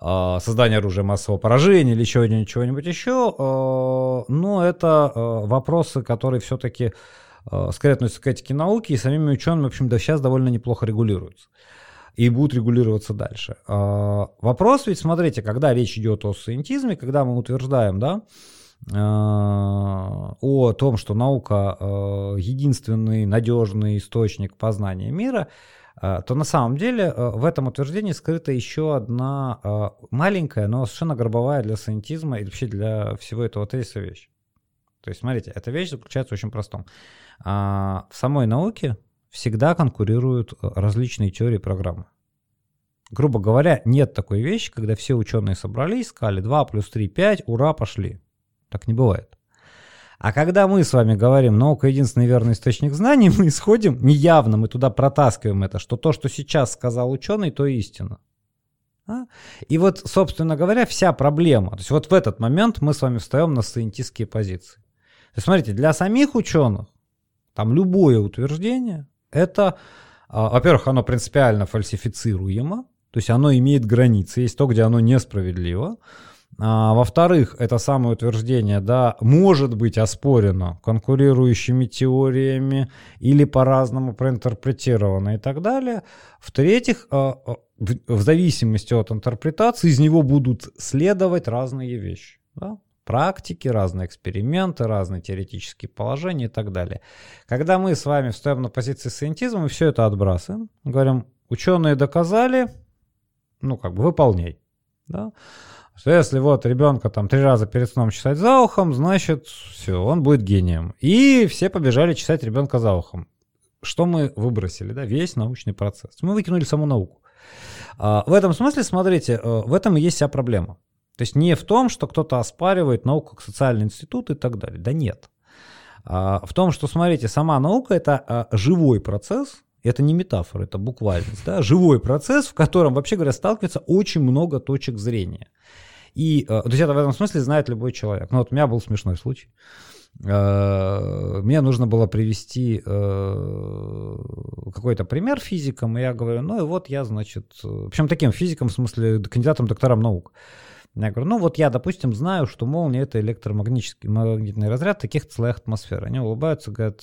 э, создание оружия массового поражения, или чего-нибудь, чего-нибудь еще, э, но это э, вопросы, которые все-таки э, скорее относятся к этике науки, и самими учеными, в общем, да, сейчас довольно неплохо регулируются. И будут регулироваться дальше. Вопрос ведь, смотрите, когда речь идет о сcientisme, когда мы утверждаем, да, о том, что наука э, единственный надежный источник познания мира, э, то на самом деле э, в этом утверждении скрыта еще одна маленькая, но совершенно гробовая для сcientism и вообще для всего этого тезиса вещь. То есть, смотрите, эта вещь заключается в очень простом. В самой науке всегда конкурируют различные теории программы. Грубо говоря, нет такой вещи, когда все ученые собрались, сказали 2 плюс 3, 5, ура, пошли. Так не бывает. А когда мы с вами говорим, наука единственный верный источник знаний, мы исходим, неявно мы туда протаскиваем это, что то, что сейчас сказал ученый, то истина. А? И вот, собственно говоря, вся проблема. То есть вот в этот момент мы с вами встаем на сcientистские позиции. То есть смотрите, для самих ученых там любое утверждение, это, а, во-первых, оно принципиально фальсифицируемо, то есть оно имеет границы, есть то, где оно несправедливо. А, во-вторых, это самое утверждение, да, может быть оспорено конкурирующими теориями или по-разному проинтерпретировано и так далее. В-третьих, а, а, в зависимости от интерпретации из него будут следовать разные вещи. Да? практики, разные эксперименты, разные теоретические положения и так далее. Когда мы с вами встаем на позиции сcientism, мы все это отбрасываем, говорим, ученые доказали, ну как бы выполняй. Да? Что если вот ребенка там три раза перед сном чесать за ухом, значит, все, он будет гением. И все побежали чесать ребенка за ухом. Что мы выбросили, да, весь научный процесс. Мы выкинули саму науку. А, в этом смысле, смотрите, э, в этом и есть вся проблема. То есть не в том, что кто-то оспаривает науку как социальный институт и так далее. Да нет. А, в том, что, смотрите, сама наука это а, живой процесс, это не метафора, это буквальность, да, живой процесс, в котором, вообще говоря, сталкивается очень много точек зрения. И, э, то есть это в этом смысле знает любой человек. Ну вот у меня был смешной случай. Э, мне нужно было привести э, какой-то пример физикам, и я говорю, ну и вот я, значит, общем, таким физиком, в смысле, кандидатом, доктором наук. Я говорю, ну вот я, допустим, знаю, что молния это электромагнитический магнитный разряд таких слоях атмосферы. Они улыбаются, говорят,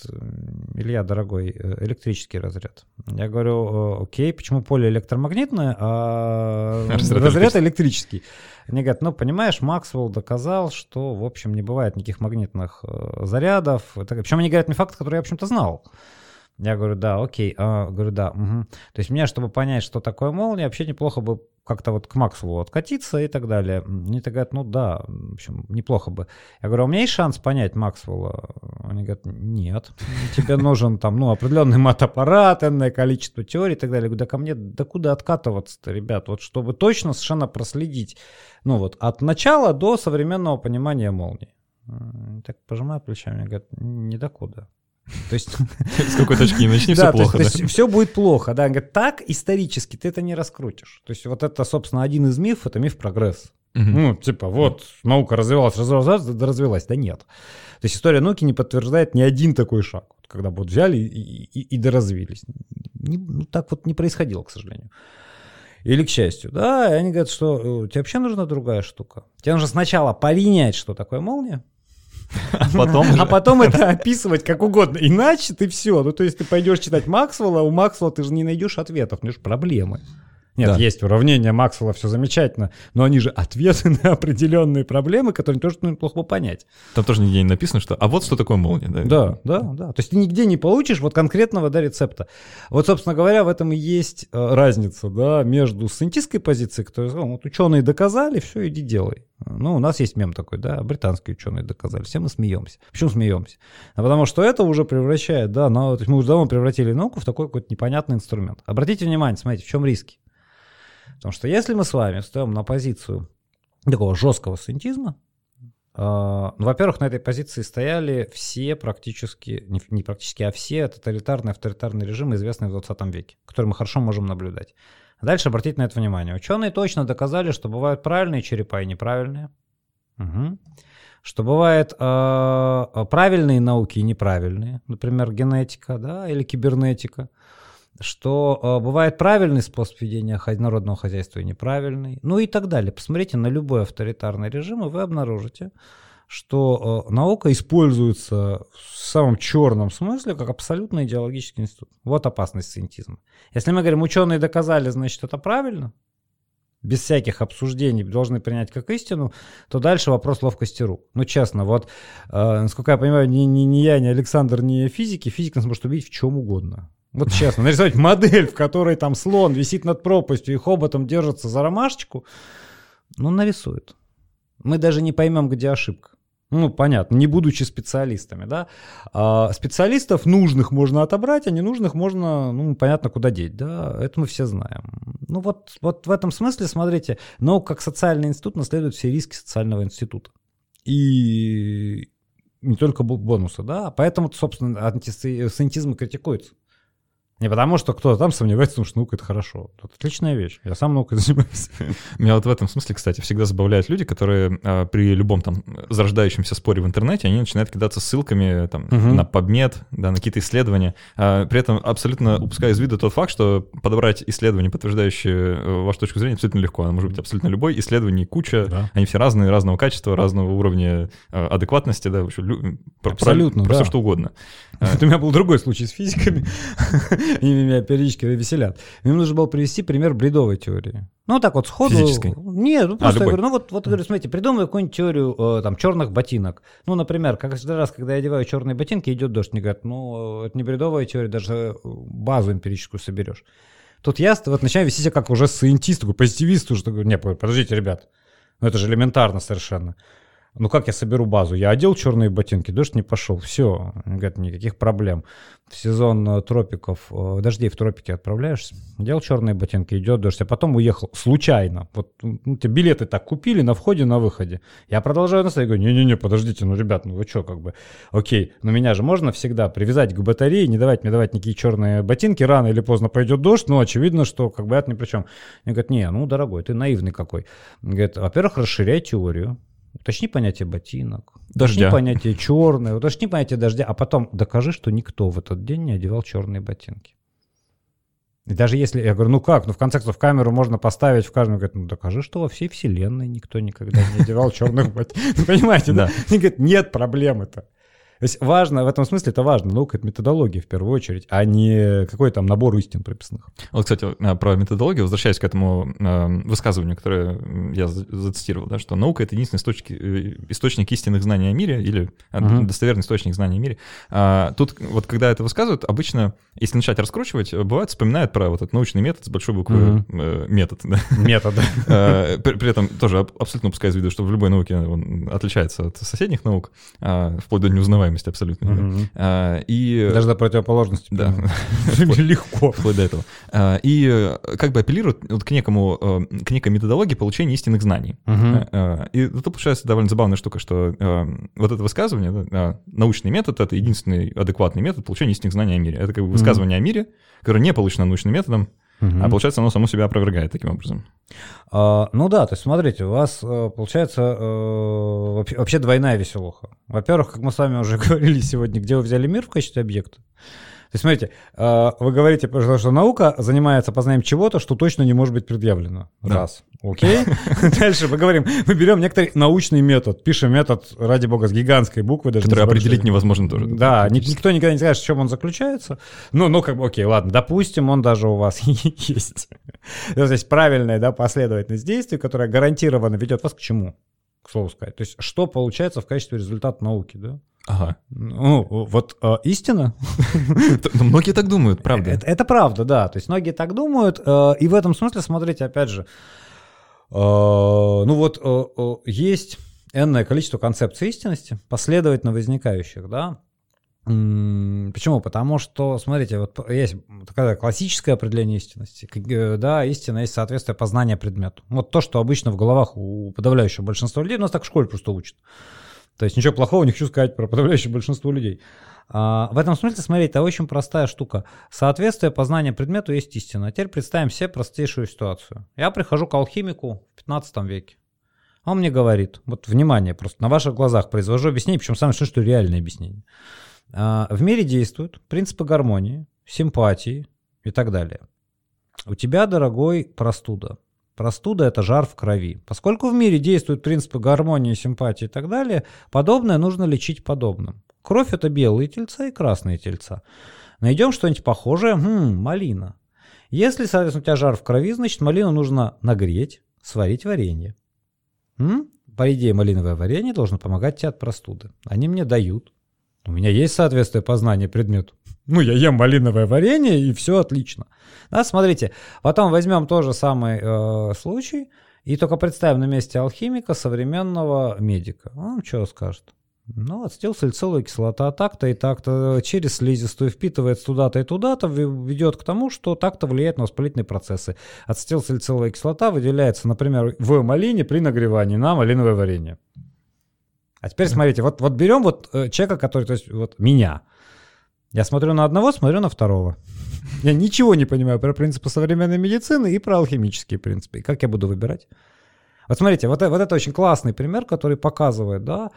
Илья, дорогой, э, электрический разряд. Я говорю, «Э, окей, почему поле электромагнитное, а разряд, разряд электрический? Они говорят, ну, понимаешь, Максвелл доказал, что, в общем, не бывает никаких магнитных э, зарядов. Причем они говорят мне факт, который я, в общем-то, знал. Я говорю, да, окей. А, говорю, да. Угу. То есть мне, чтобы понять, что такое молния, вообще неплохо бы как-то вот к Максвеллу откатиться и так далее. Они так говорят, ну да, в общем, неплохо бы. Я говорю, а у меня есть шанс понять Максвелла? Они говорят, нет. Тебе нужен там, ну, определенный мат-аппарат, энное количество теорий и так далее. Я говорю, да ко мне, да куда откатываться-то, ребят? Вот чтобы точно совершенно проследить, ну вот, от начала до современного понимания молнии. Так пожимаю плечами, говорят, не докуда. То есть... С какой точки не начни, все плохо, да? все будет плохо, да. Говорит, так исторически ты это не раскрутишь. То есть вот это, собственно, один из мифов, это миф прогресс. Ну, типа, вот, наука развивалась, развивалась, развилась. Да нет. То есть история науки не подтверждает ни один такой шаг, когда вот взяли и, доразвились. Ну, так вот не происходило, к сожалению. Или к счастью, да, и они говорят, что тебе вообще нужна другая штука. Тебе нужно сначала понять, что такое молния, а потом, а потом это описывать как угодно. Иначе ты все. Ну, то есть ты пойдешь читать Максвелла, у Максвелла ты же не найдешь ответов, у него же проблемы. Нет, да. есть уравнения Максвелла, все замечательно, но они же ответы на определенные проблемы, которые тоже неплохо бы понять. Там тоже нигде не написано, что «а вот что такое молния». Да, да, да. да. То есть ты нигде не получишь вот конкретного да, рецепта. Вот, собственно говоря, в этом и есть э, разница да, между сcientистской позицией, которая ну, вот ученые доказали, все, иди делай. Ну, у нас есть мем такой, да, британские ученые доказали, все мы смеемся. Почему смеемся? А потому что это уже превращает, да, но, то есть мы уже давно превратили науку в такой какой-то непонятный инструмент. Обратите внимание, смотрите, в чем риски. Потому что если мы с вами встаем на позицию такого жесткого сcientism, Uh, ну, во-первых, на этой позиции стояли все практически, не, не практически, а все тоталитарные, авторитарные режимы, известные в 20 веке, которые мы хорошо можем наблюдать. дальше обратите на это внимание. Ученые точно доказали, что бывают правильные черепа и неправильные. Угу. Что бывают э, правильные науки и неправильные, например, генетика да, или кибернетика что э, бывает правильный способ ведения народного хозяйства и неправильный, ну и так далее. Посмотрите на любой авторитарный режим, и вы обнаружите, что э, наука используется в самом черном смысле как абсолютно идеологический институт. Вот опасность сcientism. Если мы говорим, ученые доказали, значит это правильно, без всяких обсуждений должны принять как истину, то дальше вопрос ловкости рук. Ну, честно, вот, э, насколько я понимаю, ни, ни, ни я, ни Александр, ни физики, физик нас может убить в чем угодно. Вот честно, нарисовать модель, в которой там слон висит над пропастью и хоботом держится за ромашечку, ну, нарисует. Мы даже не поймем, где ошибка. Ну, понятно, не будучи специалистами, да. А специалистов нужных можно отобрать, а ненужных можно, ну, понятно, куда деть, да. Это мы все знаем. Ну, вот, вот в этом смысле, смотрите, но как социальный институт наследует все риски социального института. И не только бонусы, да. Поэтому, собственно, антисциентизм критикуется. Не потому, что кто-то там сомневается, потому что наука — это хорошо. Это отличная вещь. Я сам наукой занимаюсь. Меня вот в этом смысле, кстати, всегда забавляют люди, которые а, при любом там зарождающемся споре в интернете, они начинают кидаться ссылками там, угу. на PubMed, да, на какие-то исследования, а, при этом абсолютно упуская из виду тот факт, что подобрать исследование, подтверждающее э, вашу точку зрения, абсолютно легко. Оно может быть абсолютно любой. Исследований куча, да. они все разные, разного качества, разного уровня э, адекватности, да, вообще, абсолютно, про, да. про все что угодно. Это у меня был другой случай с физиками. Они меня периодически веселят. Мне нужно было привести пример бредовой теории. Ну, так вот, сходу... Физической? Нет, ну, просто а, я говорю, ну, вот, вот, говорю, смотрите, придумаю какую-нибудь теорию, э, там, черных ботинок. Ну, например, как каждый раз, когда я одеваю черные ботинки, идет дождь, мне говорят, ну, это не бредовая теория, даже э, базу эмпирическую соберешь. Тут я вот начинаю вести как уже сcientist, такой позитивист уже, такой, не, подождите, ребят, ну, это же элементарно совершенно. Ну как я соберу базу? Я одел черные ботинки, дождь не пошел. Все, говорят, никаких проблем. В сезон э, тропиков, э, дождей в тропике отправляешься, одел черные ботинки, идет дождь, а потом уехал случайно. Вот ну, тебе билеты так купили на входе, на выходе. Я продолжаю на говорю, не-не-не, подождите, ну, ребят, ну вы что, как бы, окей, но меня же можно всегда привязать к батарее, не давать мне давать никакие черные ботинки, рано или поздно пойдет дождь, но очевидно, что как бы это ни при чем. Мне говорят, не, ну, дорогой, ты наивный какой. Говорит, во-первых, расширяй теорию, Уточни понятие ботинок, дождя. уточни понятие черное, уточни понятие дождя, а потом докажи, что никто в этот день не одевал черные ботинки. И даже если, я говорю, ну как, ну в конце концов камеру можно поставить в каждом, говорит, ну докажи, что во всей вселенной никто никогда не одевал черных ботинок. Понимаете, да? Они говорят, нет проблемы-то. То есть важно, в этом смысле это важно, наука — это методология в первую очередь, а не какой там набор истин прописанных. Вот, кстати, а, про методологию, возвращаясь к этому э, высказыванию, которое я зацитировал, да, что наука — это единственный источник, э, источник истинных знаний о мире или uh-huh. достоверный источник знаний о мире. А, тут вот когда это высказывают, обычно, если начать раскручивать, бывает вспоминают про вот этот научный метод с большой буквы э, метод. Да? Метод, да. При, при этом тоже абсолютно упуская из виду, что в любой науке он отличается от соседних наук, вплоть до неузнаваемости узнаваемость абсолютно. Угу. А, и... Даже до противоположности. Да. Легко. Вплоть до этого. А, и э, как бы апеллируют вот к некому, э, к некой методологии получения истинных знаний. Угу. И это получается довольно забавная штука, что э, вот это высказывание, да, научный метод — это единственный адекватный метод получения истинных знаний о мире. Это как бы высказывание угу. о мире, которое не получено научным методом, Угу. А получается, оно само себя опровергает таким образом. А, ну да, то есть смотрите, у вас э, получается э, вообще двойная веселуха. Во-первых, как мы с вами уже говорили сегодня, где вы взяли мир в качестве объекта. То есть, смотрите, э, вы говорите, что наука занимается познанием чего-то, что точно не может быть предъявлено. Раз. Окей. Дальше мы говорим, мы берем некоторый научный метод, пишем метод, ради бога, с гигантской буквы. Даже Который определить невозможно тоже. Да, никто никогда не скажет, в чем он заключается. Ну, ну, как бы, окей, ладно, допустим, он даже у вас есть. То есть правильная да, последовательность действий, которая гарантированно ведет вас к чему? К слову сказать. То есть что получается в качестве результата науки, да? Ага. Ну, вот э, истина. Ну, многие так думают, правда. Это, это правда, да. То есть многие так думают. Э, и в этом смысле, смотрите, опять же, э, ну вот э, э, есть энное количество концепций истинности, последовательно возникающих, да. Почему? Потому что, смотрите, вот есть такое классическое определение истинности. Э, да, истина есть соответствие познания предмету. Вот то, что обычно в головах у подавляющего большинства людей, у нас так в школе просто учат. То есть ничего плохого не хочу сказать про подавляющее большинство людей. А, в этом смысле, смотрите, это очень простая штука. Соответствие познания предмету есть истина. А теперь представим себе простейшую ситуацию. Я прихожу к алхимику в 15 веке. Он мне говорит, вот внимание, просто на ваших глазах произвожу объяснение, причем самое что, что реальное объяснение. А, в мире действуют принципы гармонии, симпатии и так далее. У тебя, дорогой, простуда. Простуда – это жар в крови. Поскольку в мире действуют принципы гармонии, симпатии и так далее, подобное нужно лечить подобным. Кровь – это белые тельца и красные тельца. Найдем что-нибудь похожее? Хм, малина. Если, соответственно, у тебя жар в крови, значит, малину нужно нагреть, сварить варенье. М? По идее, малиновое варенье должно помогать тебе от простуды. Они мне дают. У меня есть соответствие познания предмету. Ну, я ем малиновое варенье, и все отлично. Да, смотрите, потом возьмем тот же самый э, случай, и только представим на месте алхимика современного медика. Он что скажет? Ну, ацетилсалициловая кислота так-то и так-то через слизистую впитывается туда-то и туда-то, ведет к тому, что так-то влияет на воспалительные процессы. Ацетилсалициловая кислота выделяется, например, в малине при нагревании на малиновое варенье. А теперь смотрите, вот, вот берем вот э, человека, который, то есть вот меня – я смотрю на одного, смотрю на второго. Я ничего не понимаю про принципы современной медицины и про алхимические принципы. И как я буду выбирать? Вот смотрите, вот, вот это очень классный пример, который показывает, да,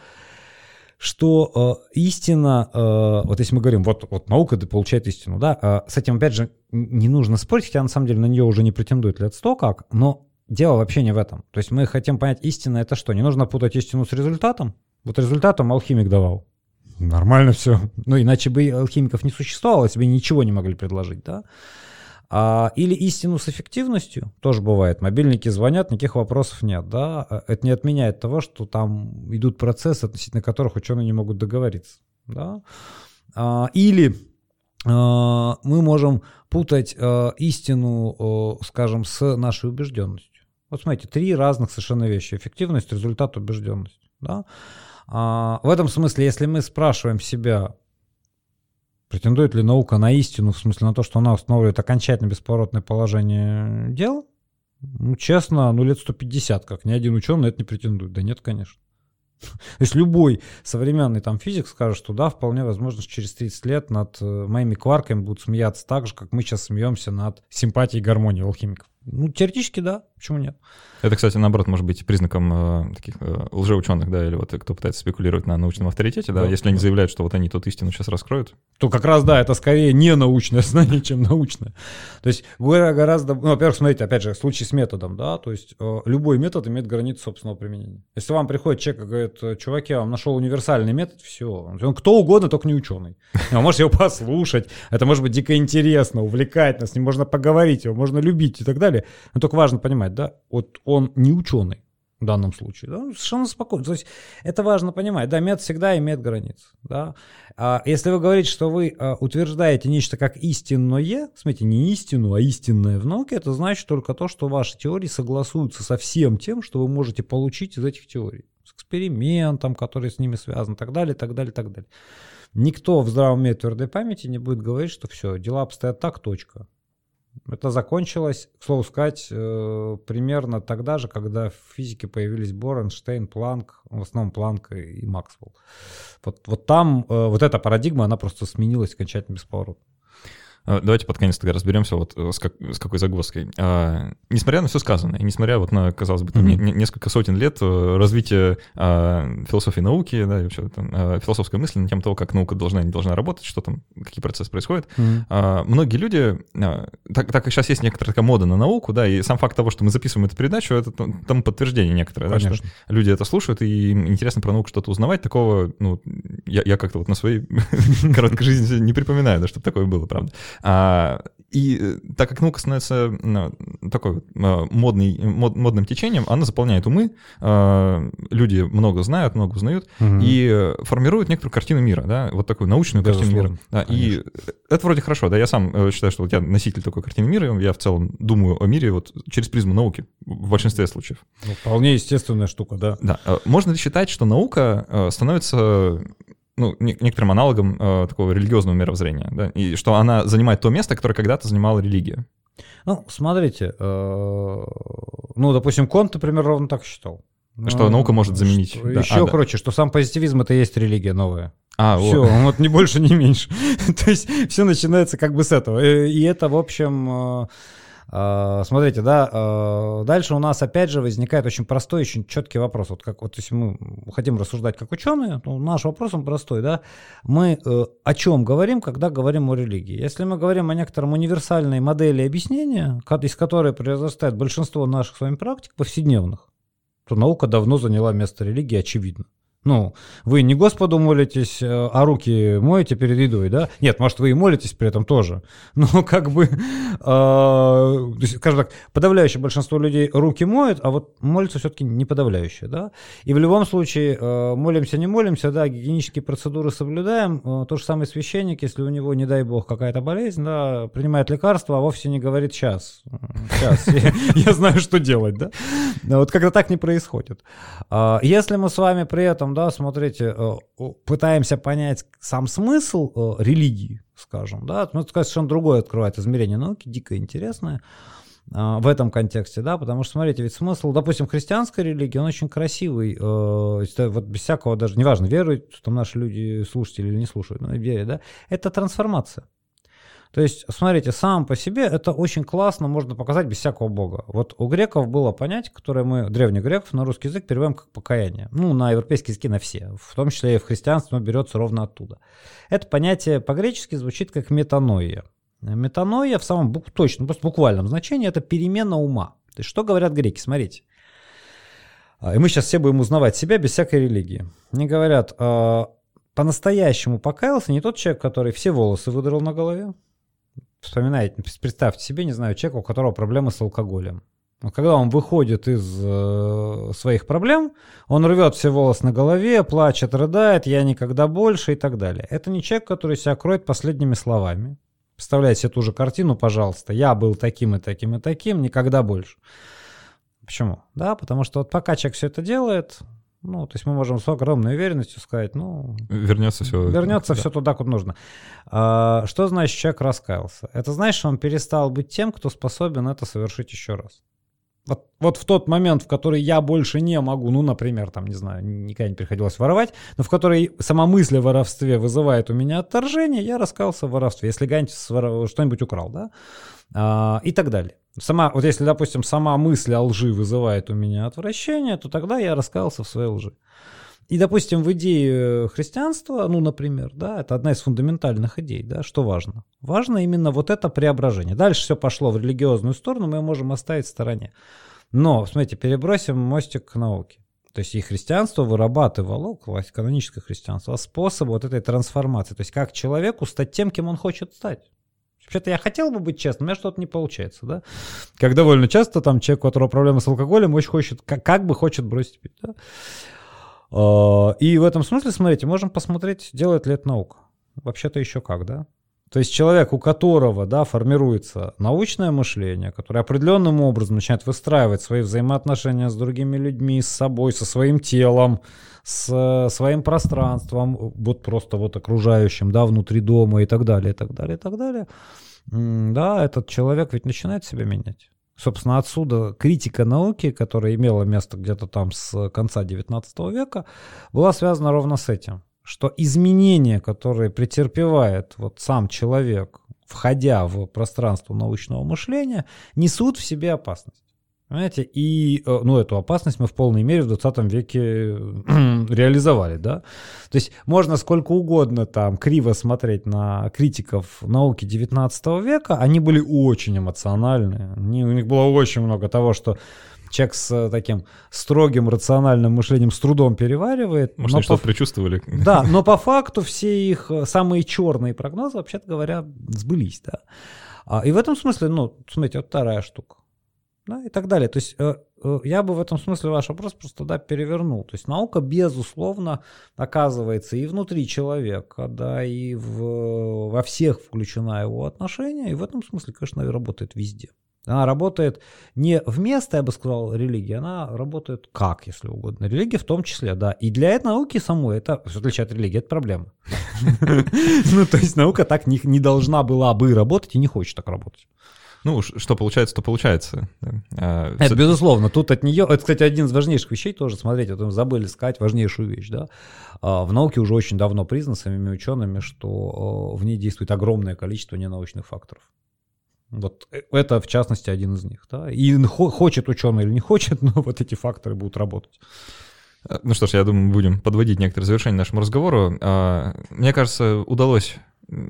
что э, истина, э, вот если мы говорим, вот, вот наука получает истину, да, э, с этим, опять же, не нужно спорить, хотя на самом деле на нее уже не претендует лет сто как, но дело вообще не в этом. То есть мы хотим понять, истина это что? Не нужно путать истину с результатом. Вот результатом алхимик давал нормально все. Ну, иначе бы алхимиков не существовало, себе ничего не могли предложить, да. А, или истину с эффективностью, тоже бывает. Мобильники звонят, никаких вопросов нет, да. А, это не отменяет того, что там идут процессы, относительно которых ученые не могут договориться, да. А, или а, мы можем путать а, истину, а, скажем, с нашей убежденностью. Вот смотрите, три разных совершенно вещи. Эффективность, результат, убежденность, да. А, в этом смысле, если мы спрашиваем себя, претендует ли наука на истину, в смысле на то, что она устанавливает окончательно бесповоротное положение дел, ну, честно, ну, лет 150, как ни один ученый это не претендует. Да нет, конечно. То есть любой современный там физик скажет, что да, вполне возможно, что через 30 лет над э, моими кварками будут смеяться так же, как мы сейчас смеемся над симпатией и гармонией алхимиков. Ну, теоретически да, Почему нет? Это, кстати, наоборот, может быть признаком э, таких э, лжеученых, да, или вот кто пытается спекулировать на научном авторитете, да, да если они заявляют, что вот они тут истину сейчас раскроют. То как раз, да, это скорее не научное знание, чем научное. То есть гораздо, ну, во-первых, смотрите, опять же, случай с методом, да, то есть э, любой метод имеет границу собственного применения. Если вам приходит человек и говорит, чуваки, я вам нашел универсальный метод, все, он кто угодно, только не ученый. Вы можете его послушать, это может быть дико интересно, увлекательно, с ним можно поговорить, его можно любить и так далее. Но только важно понимать, да, вот он не ученый в данном случае. Да? Совершенно спокойно. То есть это важно понимать. Да, метод всегда имеет границы. Да? А если вы говорите, что вы а, утверждаете нечто как истинное, смотрите, не истину, а истинное в науке, это значит только то, что ваши теории согласуются со всем тем, что вы можете получить из этих теорий. С экспериментом, который с ними связан, так далее, так далее, так далее. Никто в здравом уме твердой памяти не будет говорить, что все, дела обстоят так, точка. Это закончилось, к слову сказать, э, примерно тогда же, когда в физике появились Бор, Эйнштейн, Планк, в основном Планк и Максвелл. Вот, вот там э, вот эта парадигма, она просто сменилась окончательно бесповоротно. А, давайте под конец тогда разберемся вот э, с, как, с какой загвоздкой. А, несмотря на все сказанное, и несмотря вот на, казалось бы, там, mm-hmm. не, несколько сотен лет э, развития а, философии науки, да, и вообще там, а, философской мысли на тему того, как наука должна и не должна работать, что там, какие процессы происходят, mm-hmm. а, многие люди, а, так, так как сейчас есть некоторая такая мода на науку, да, и сам факт того, что мы записываем эту передачу, это тому подтверждение некоторое, да, что люди это слушают, и им интересно про науку что-то узнавать, такого, ну, я, я как-то вот на своей короткой жизни не припоминаю, да, чтобы такое было, правда. А, и э, так как наука становится ну, такой а, модный, мод, модным течением, она заполняет умы, а, люди много знают, много узнают, угу. и формируют некоторую картину мира, да, вот такую научную Безусловно, картину мира. Да, и это вроде хорошо, да, я сам э, считаю, что вот я носитель такой картины мира, я в целом думаю о мире вот через призму науки в большинстве случаев. Ну, вполне естественная штука, да. Да. Можно ли считать, что наука становится ну, некоторым аналогом э, такого религиозного мировоззрения, да, и что она занимает то место, которое когда-то занимала религия. Ну, смотрите, э, ну, допустим, Конт, например, ровно так считал. Что ну, наука может заменить. Что, да. Еще, а, короче, да. что сам позитивизм это и есть религия новая. А, все, вот. вот ни больше, ни меньше. То есть все начинается как бы с этого. Э, и это, в общем, э, смотрите, да, а, дальше у нас опять же возникает очень простой, очень четкий вопрос. Вот как вот если мы хотим рассуждать как ученые, то наш вопрос он простой, да. Мы э, о чем говорим, когда говорим о религии? Если мы говорим о некотором универсальной модели объяснения, из которой произрастает большинство наших с вами практик повседневных, то наука давно заняла место религии, очевидно. Ну, вы не Господу молитесь, э, а руки моете перед едой, да? Нет, может, вы и молитесь при этом тоже. Но как бы, э, скажем так, подавляющее большинство людей руки моют, а вот молится все-таки не подавляющее, да? И в любом случае, э, молимся, не молимся, да, гигиенические процедуры соблюдаем. Э, то же самое священник, если у него, не дай бог, какая-то болезнь, да, принимает лекарство, а вовсе не говорит «сейчас, сейчас, я знаю, что делать», да? Вот когда так не происходит. А если мы с вами при этом да, смотрите, э, пытаемся понять сам смысл э, религии, скажем, да, ну, это совершенно другое открывает измерение науки, дико интересное э, в этом контексте, да, потому что, смотрите, ведь смысл, допустим, христианской религии, он очень красивый, вот без всякого даже, неважно, веруют там наши люди, слушатели или не слушают, но верят, да, это трансформация. То есть, смотрите, сам по себе это очень классно можно показать без всякого бога. Вот у греков было понятие, которое мы, древних греков, на русский язык переводим как покаяние. Ну, на европейский язык на все. В том числе и в христианстве оно берется ровно оттуда. Это понятие по-гречески звучит как метаноия. Метаноия в самом бук, просто буквальном значении это перемена ума. То есть, что говорят греки? Смотрите. А, и мы сейчас все будем узнавать себя без всякой религии. Они говорят, «А, по-настоящему покаялся не тот человек, который все волосы выдрал на голове, вспоминаете, представьте себе, не знаю, человека, у которого проблемы с алкоголем. Когда он выходит из э, своих проблем, он рвет все волосы на голове, плачет, рыдает, я никогда больше и так далее. Это не человек, который себя кроет последними словами. Представляете себе ту же картину, пожалуйста. Я был таким и таким и таким, никогда больше. Почему? Да, потому что вот пока человек все это делает, ну, то есть мы можем с огромной уверенностью сказать, ну... Вернется все. Вернется да. все туда, куда нужно. А, что значит человек раскаялся? Это значит, что он перестал быть тем, кто способен это совершить еще раз. Вот, вот в тот момент, в который я больше не могу, ну, например, там, не знаю, никогда не приходилось воровать, но в который сама мысль о воровстве вызывает у меня отторжение, я раскаялся в воровстве, если где-нибудь что-нибудь украл, да, а, и так далее. Сама, вот если, допустим, сама мысль о лжи вызывает у меня отвращение, то тогда я раскаялся в своей лжи. И, допустим, в идее христианства, ну, например, да, это одна из фундаментальных идей, да, что важно? Важно именно вот это преображение. Дальше все пошло в религиозную сторону, мы можем оставить в стороне. Но, смотрите, перебросим мостик к науке. То есть и христианство вырабатывало, каноническое христианство, способы вот этой трансформации. То есть как человеку стать тем, кем он хочет стать. Вообще-то я хотел бы быть честным, у меня что-то не получается, да? Как довольно часто там человек, у которого проблемы с алкоголем, очень хочет, как, как бы хочет бросить пить, да? А, и в этом смысле, смотрите, можем посмотреть, делает ли это наука. Вообще-то еще как, да? То есть человек, у которого да, формируется научное мышление, которое определенным образом начинает выстраивать свои взаимоотношения с другими людьми, с собой, со своим телом, с своим пространством, вот просто вот окружающим, да, внутри дома и так далее, и так далее, и так далее, да, этот человек ведь начинает себя менять. Собственно, отсюда критика науки, которая имела место где-то там с конца 19 века, была связана ровно с этим что изменения, которые претерпевает вот сам человек, входя в пространство научного мышления, несут в себе опасность. Понимаете? И э, ну, эту опасность мы в полной мере в 20 веке реализовали, да? То есть можно сколько угодно там криво смотреть на критиков науки 19 века, они были очень эмоциональны, они, у них было очень много того, что человек с э, таким строгим рациональным мышлением с трудом переваривает. Может, они что-то предчувствовали. Да, но по факту все их э, самые черные прогнозы, вообще-то говоря, сбылись, да. А, и в этом смысле, ну, смотрите, вот вторая штука. Да, и так далее. То есть э, я бы в этом смысле ваш вопрос просто да, перевернул. То есть наука, безусловно, оказывается и внутри человека, да, и в, во всех включена его отношения, и в этом смысле, конечно, работает везде. Она работает не вместо, я бы сказал, религии, она работает как, если угодно. Религия в том числе, да. И для этой науки самой, это, в отличие от религии, это проблема. Ну, то есть наука так не должна была бы работать и не хочет так работать. Ну, что получается, то получается. А, это, безусловно, тут от нее... Это, кстати, один из важнейших вещей тоже, смотрите, вот мы забыли сказать важнейшую вещь, да. А, в науке уже очень давно признано самими учеными, что в ней действует огромное количество ненаучных факторов. Вот э, это, в частности, один из них. Да? И хочет ученый или не хочет, но вот эти факторы будут работать. Э, ну что ж, я думаю, будем подводить некоторые завершения нашему разговору. А, мне кажется, удалось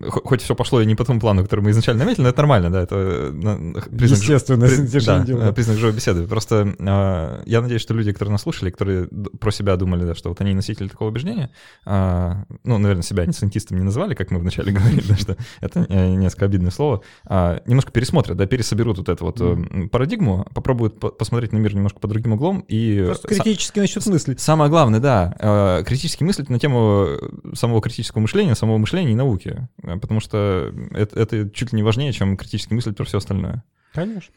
хоть все пошло и не по тому плану, который мы изначально наметили, но это нормально, да, это э, признак, Естественно, при, да, признак живой беседы. Просто э, я надеюсь, что люди, которые нас слушали, которые про себя думали, да, что вот они носители такого убеждения, э, ну, наверное, себя не сантистом не называли, как мы вначале говорили, да, что это э, несколько обидное слово, а немножко пересмотрят, да, пересоберут вот эту вот mm. парадигму, попробуют по посмотреть на мир немножко под другим углом и... Просто критически начнут мыслить. Самое главное, да, критически мыслить на тему самого критического мышления, самого мышления и науки. Э, потому что это, это чуть ли не важнее, чем критически мыслить про все остальное. Конечно.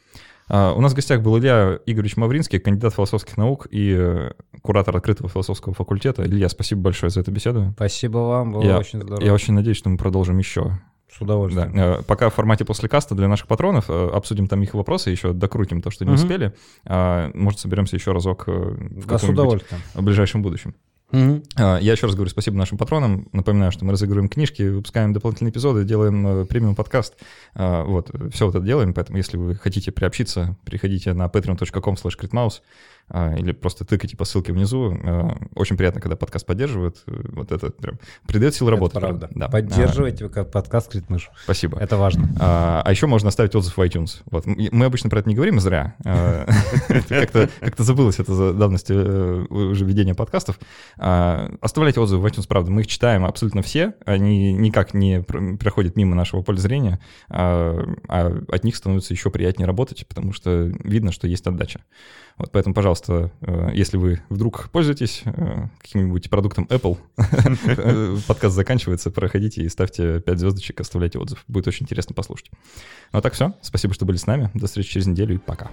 А, у нас в гостях был Илья Игоревич Мавринский, кандидат философских наук и э, куратор открытого философского факультета. Илья, спасибо большое за эту беседу. Спасибо вам, было я, очень здорово. Я очень надеюсь, что мы продолжим еще. С удовольствием. Да. Э, пока в формате после каста для наших патронов обсудим там их вопросы, еще докрутим то, что не угу. успели. А, может, соберемся еще разок в, да, в ближайшем будущем. Угу. Я еще раз говорю спасибо нашим патронам. Напоминаю, что мы разыгрываем книжки, выпускаем дополнительные эпизоды, делаем э, премиум подкаст. А, вот, все вот это делаем, поэтому если вы хотите приобщиться, приходите на patreon.com slash или просто тыкайте по ссылке внизу. А, очень приятно, когда подкаст поддерживают. Вот это прям придает сил. Это правда. Да. Поддерживайте а, подкаст Критмыш. Спасибо. Это важно. А, а еще можно оставить отзыв в iTunes. Вот. Мы обычно про это не говорим зря. Как-то забылось это за давности э, уже ведения подкастов. Оставляйте отзывы в iTunes, правда. Мы их читаем абсолютно все. Они никак не проходят мимо нашего поля зрения. А от них становится еще приятнее работать, потому что видно, что есть отдача. Вот поэтому, пожалуйста, э, если вы вдруг пользуетесь э, каким-нибудь продуктом Apple, э, подкаст заканчивается, проходите и ставьте 5 звездочек, оставляйте отзыв. Будет очень интересно послушать. Ну а так все. Спасибо, что были с нами. До встречи через неделю и пока.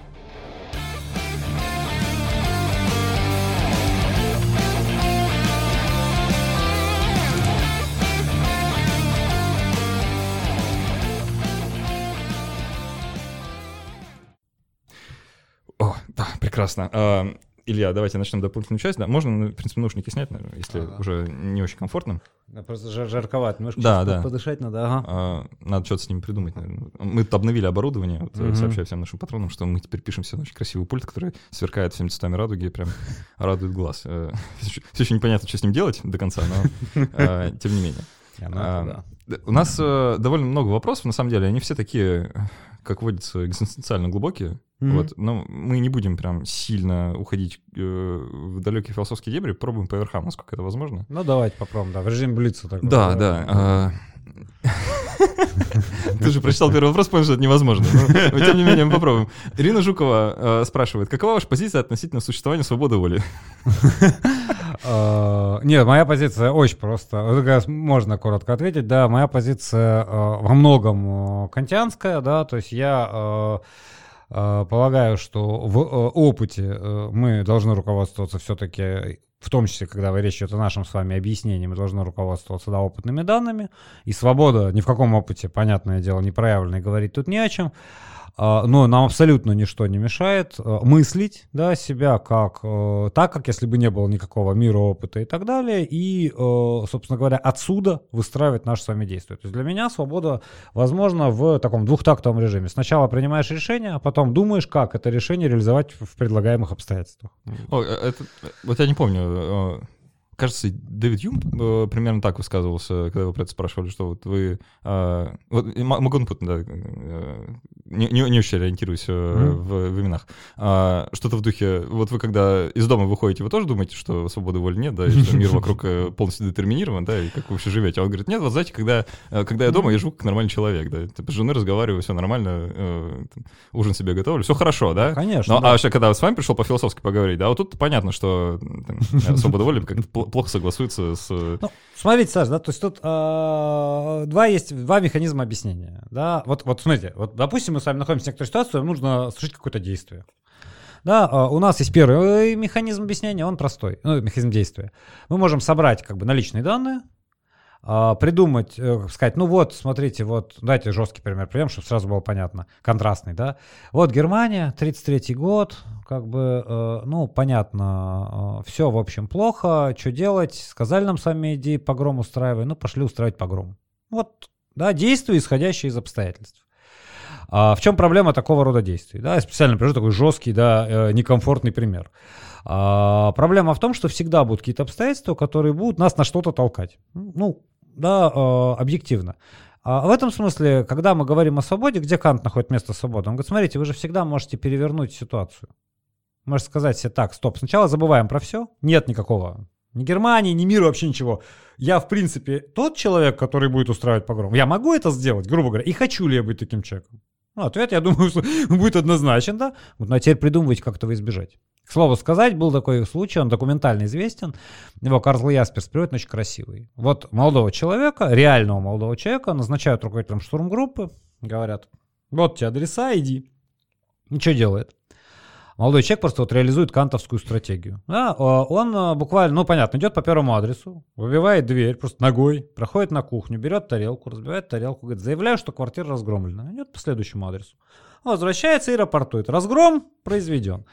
Да, прекрасно. А, Илья, давайте начнем дополнительную часть. Да, можно, ну, в принципе, наушники снять, наверное, если Ага. уже не очень комфортно. Да, Просто жар- жарковато, немножко Да, да. подышать надо, ага. А, Надо что-то с ним придумать, наверное. Мы тут обновили оборудование. Вот, э, Мгм. Сообщаю всем нашим патронам, что мы теперь пишем все на очень красивый пульт, который сверкает всеми цветами радуги и прям радует глаз. Все еще непонятно, что с ним делать до конца, но э, тем не менее. Не, А, У нас э, довольно много вопросов, на самом деле, они все такие, как водится, экзистенциально глубокие. Мгм. Вот, но мы не будем прям сильно уходить э, в далекие философские дебри, пробуем по верхам, насколько это возможно. Ну, давайте попробуем, да, в режиме блица такой. Да, да. а, Ты же прочитал первый вопрос, понял, что это невозможно. Но, тем не менее, мы попробуем. Ирина Жукова э, спрашивает, какова ваша позиция относительно существования свободы воли? Э, Нет, моя позиция очень просто. Можно коротко ответить. Да, моя позиция э, во многом э, кантианская, да, то есть я полагаю, что в опыте мы должны руководствоваться все-таки, в том числе, когда речь идет о нашем с вами объяснении, мы должны руководствоваться да, опытными данными. И свобода ни в каком опыте, понятное дело, не проявлена, говорить тут не о чем. А, но нам абсолютно ничто не мешает э, мыслить да, себя как э, так, как если бы не было никакого мира, опыта и так далее, и, э, собственно говоря, отсюда выстраивать наши с вами действия. То есть для меня свобода возможна в таком двухтактовом режиме. Сначала принимаешь решение, а потом думаешь, как это решение реализовать в предлагаемых обстоятельствах. О, это, вот я не помню, кажется, Дэвид Юм э, примерно так высказывался, когда вы про это спрашивали, что вот вы... э, Вот, могу напутать, да, э, не, не, не очень ориентируюсь э, в, в именах. А, Что-то в духе, вот вы когда из дома выходите, вы тоже думаете, что свободы воли нет, да, и что мир вокруг полностью детерминирован, да, и как вы вообще живете? А он говорит, нет, вот знаете, когда, когда я дома, я живу как нормальный человек, да, типа, с женой разговариваю, все нормально, э, там, ужин себе готовлю, все хорошо, да? Конечно. Ну, да. а вообще, когда с вами пришел по-философски поговорить, да, вот тут понятно, что там, свобода воли как-то плохо согласуется с... э, Ну, смотрите, Саш, да, то есть тут э, два есть, два механизма объяснения, да, вот, вот смотрите, вот, допустим, мы с вами находимся в некоторой ситуации, нам нужно совершить какое-то действие, да, э, у нас есть первый механизм объяснения, он простой, ну, механизм действия, мы можем собрать, как бы, наличные данные, а, придумать, э, сказать, ну вот, смотрите, вот, дайте жесткий пример приведем, чтобы сразу было понятно, контрастный, да. Вот Германия, 33 год, как бы, э, ну, понятно, все, в общем, плохо, что делать, сказали нам сами иди погром устраивай, ну, пошли устраивать погром. Вот, да, действия, исходящие из обстоятельств. А в чем проблема такого рода действий? Да, я специально привожу такой жесткий, да, э, некомфортный пример. А, проблема в том, что всегда будут какие-то обстоятельства, которые будут нас на что-то толкать. Ну, да, э, объективно. А в этом смысле, когда мы говорим о свободе, где Кант находит место свободы? Он говорит, смотрите, вы же всегда можете перевернуть ситуацию. Можете сказать себе так, стоп, сначала забываем про все, нет никакого ни Германии, ни мира, вообще ничего. Я, в принципе, тот человек, который будет устраивать погром. Я могу это сделать, грубо говоря, и хочу ли я быть таким человеком? Ну, ответ, я думаю, будет однозначен, да? Вот, а теперь придумывайте, как этого избежать. Слову сказать, был такой случай, он документально известен. Его Карл Ясперс приводит, очень красивый. Вот молодого человека, реального молодого человека, назначают руководителем штурмгруппы, говорят, вот тебе адреса, иди. Ничего делает. Молодой человек просто вот реализует кантовскую стратегию. Да, а, он а, буквально, ну понятно, идет по первому адресу, выбивает дверь просто ногой, проходит на кухню, берет тарелку, разбивает тарелку, говорит, заявляю, что квартира разгромлена. Идет по следующему адресу. Возвращается и рапортует. Разгром произведен.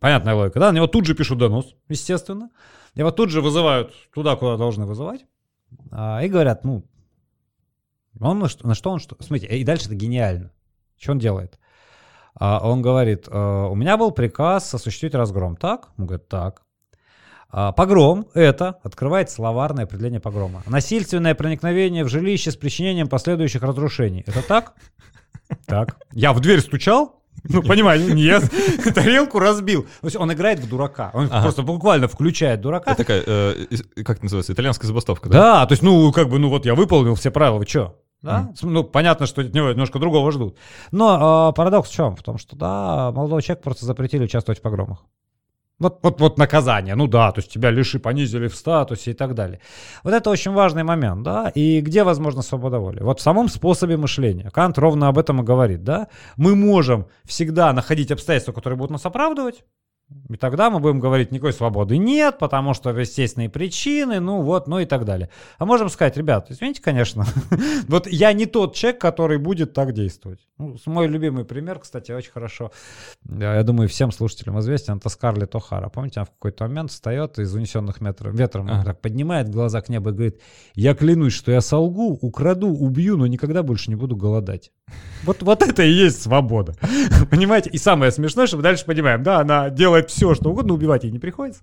Понятная логика, да? На него тут же пишут донос, естественно. Его тут же вызывают туда, куда должны вызывать. А, и говорят, ну, он на что, на что он что? Смотрите, и дальше это гениально. Что он делает? А, он говорит, «Э, у меня был приказ осуществить разгром. Так? Он говорит, так. А, Погром – это, открывает словарное определение погрома. Насильственное проникновение в жилище с причинением последующих разрушений. Это так? Так. Я в дверь стучал? Ну, понимаете, нет. Тарелку разбил. То есть он играет в дурака. Он Ага. просто буквально включает дурака. Это такая, э, как называется, итальянская забастовка, да? Да, то есть, ну, как бы, ну вот я выполнил все правила, вы что? Да? Ну, понятно, что от него немножко другого ждут. Но э, парадокс в чем? В том, что, да, молодого человека просто запретили участвовать в погромах. Вот, вот, вот наказание, ну да, то есть тебя лиши, понизили в статусе и так далее. Вот это очень важный момент, да, и где возможна свобода воли? Вот в самом способе мышления. Кант ровно об этом и говорит, да. Мы можем всегда находить обстоятельства, которые будут нас оправдывать, И тогда мы будем говорить, никакой свободы нет, потому что естественные причины, ну вот, ну и так далее. А можем сказать, ребят, извините, конечно, вот я не тот человек, который будет так действовать. Ну, мой любимый пример, кстати, очень хорошо, я думаю, всем слушателям известен, это Скарлетт О'Хара. Помните, она в какой-то момент встает из унесенных метров, ветром, а. так поднимает глаза к небу и говорит, я клянусь, что я солгу, украду, убью, но никогда больше не буду голодать. Вот, вот это и есть свобода. Понимаете? И самое смешное, что мы дальше понимаем, да, она делает все, что угодно, убивать ей не приходится,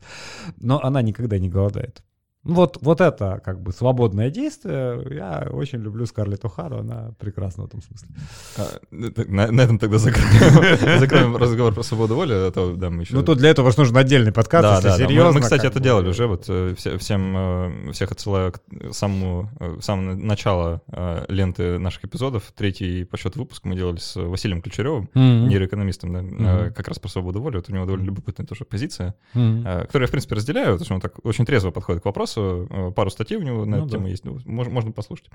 но она никогда не голодает. Вот, вот это как бы свободное действие. Я очень люблю Скарлетт О'Хару, она прекрасна в этом смысле. А, на, на этом тогда закроем, закроем разговор про свободу воли. А то, да, мы еще... Ну тут для этого нужен отдельный подкаст, да, если да, серьезно. Мы, мы, кстати, это бы... делали уже, вот э, всем, э, всех отсылаю к самому, э, самому началу ленты наших эпизодов. Третий по счету выпуск мы делали с Василием Ключаревым, mm-hmm. нейроэкономистом, да, mm-hmm. как раз про свободу воли. Вот у него довольно любопытная тоже позиция, mm-hmm. которую я, в принципе, разделяю, потому что он так очень трезво подходит к вопросу вопросу, э, пару статей у него на ну, эту да. тему есть, ну, можно, можно послушать.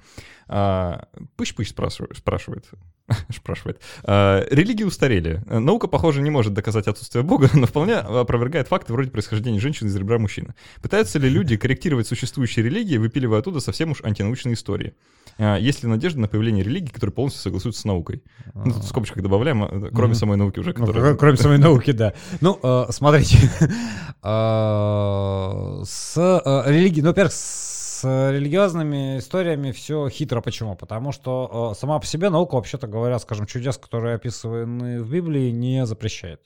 А, Пыщ-пыщ спрашивает, спрашивает, спрашивает. А, религии устарели. Наука, похоже, не может доказать отсутствие Бога, но вполне опровергает факты вроде происхождения женщины из ребра мужчины. Пытаются ли люди корректировать существующие религии, выпиливая оттуда совсем уж антинаучные истории? А, есть ли надежда на появление религии, которые полностью согласуются с наукой? Ну, тут в скобочках добавляем, а, кроме самой науки уже. Ну, которая... Кроме самой науки, да. Ну, э, смотрите, с э, религией, ну, во-первых, с религиозными историями все хитро. Почему? Потому что э, сама по себе наука, вообще-то говоря, скажем, чудес, которые описаны в Библии, не запрещает.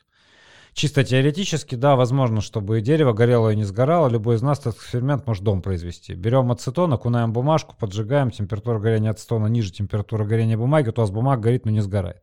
Чисто теоретически, да, возможно, чтобы дерево горело и не сгорало, любой из нас этот эксперимент может дом произвести. Берем ацетон, окунаем бумажку, поджигаем, температура горения ацетона ниже температуры горения бумаги, то у вас бумага горит, но не сгорает.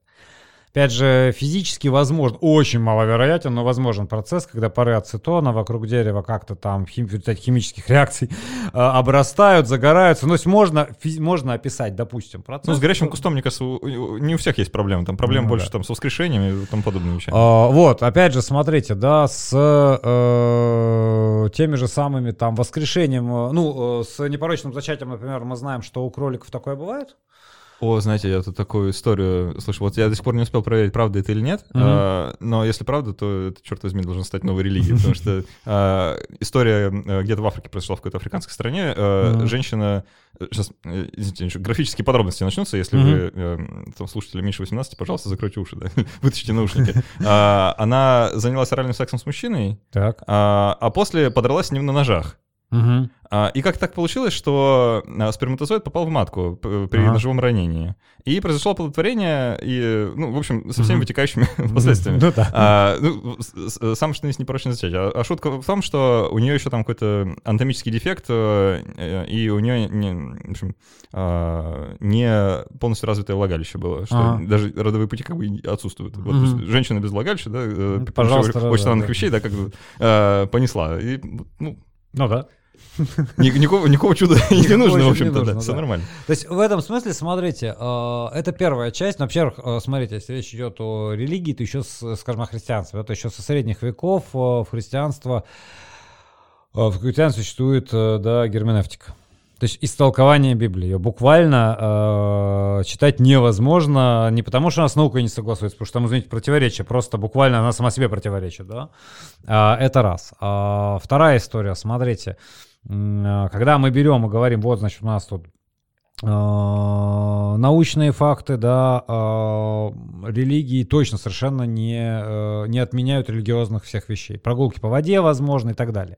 Опять же, физически возможно, очень маловероятен, но возможен процесс, когда пары ацетона вокруг дерева как-то там хим, в результате химических реакций э, обрастают, загораются. Ну, то есть можно, фи, можно описать, допустим, процесс. Ну, с горящим кустом, мне кажется, не у всех есть проблемы. Там проблем ну, больше да. там с воскрешением и тому подобными вещами. А, вот, опять же, смотрите, да, с э, теми же самыми там воскрешением, э, ну, э, с непорочным зачатием, например, мы знаем, что у кроликов такое бывает. О, знаете, я тут такую историю слышал. Вот я до сих пор не успел проверить, правда это или нет. Mm-hmm. А, но если правда, то это, черт возьми, должно стать новой религией. Потому что а, история где-то в Африке произошла, в какой-то африканской стране. А, mm-hmm. Женщина... Сейчас, э, извините, графические подробности начнутся. Если mm-hmm. вы э, там, слушатели меньше 18, пожалуйста, закройте уши, да? вытащите наушники. А, она занялась оральным сексом с мужчиной, так. а, а после подралась с ним на ножах. Угу. А, и как так получилось, что а, сперматозоид попал в матку при ага. ножевом ранении. И произошло оплодотворение, и, ну, в общем, со всеми угу. вытекающими последствиями. Ну, да. а, ну, сам что есть непорочное зачатие. А, а шутка в том, что у нее еще там какой-то анатомический дефект, э, и у нее не, в общем, а, не полностью развитое влагалище было, что ага. даже родовые пути как бы отсутствуют. Вот, угу. женщина без влагалища, да, э, Пожалуйста, очень странных да. вещей, да, как бы э, понесла. И, ну, ну да. Никакого, никакого чуда не нужно, в общем-то, да, все нормально. То есть в этом смысле, смотрите, э, это первая часть. Во-первых, э, смотрите, если речь идет о религии, то еще, скажем, о христианстве. Это еще со средних веков э, в христианство, в христианстве существует, да, герменевтика. То есть истолкование Библии. Ее буквально э, читать невозможно, не потому что она с наукой не согласуется, потому что там, извините, противоречие, просто буквально она сама себе противоречит, да? А, это раз. А, вторая история, смотрите, когда мы берем и говорим, вот, значит, у нас тут а, научные факты, да, а, религии точно совершенно не, э, не отменяют религиозных всех вещей. Прогулки по воде, возможно, и так далее.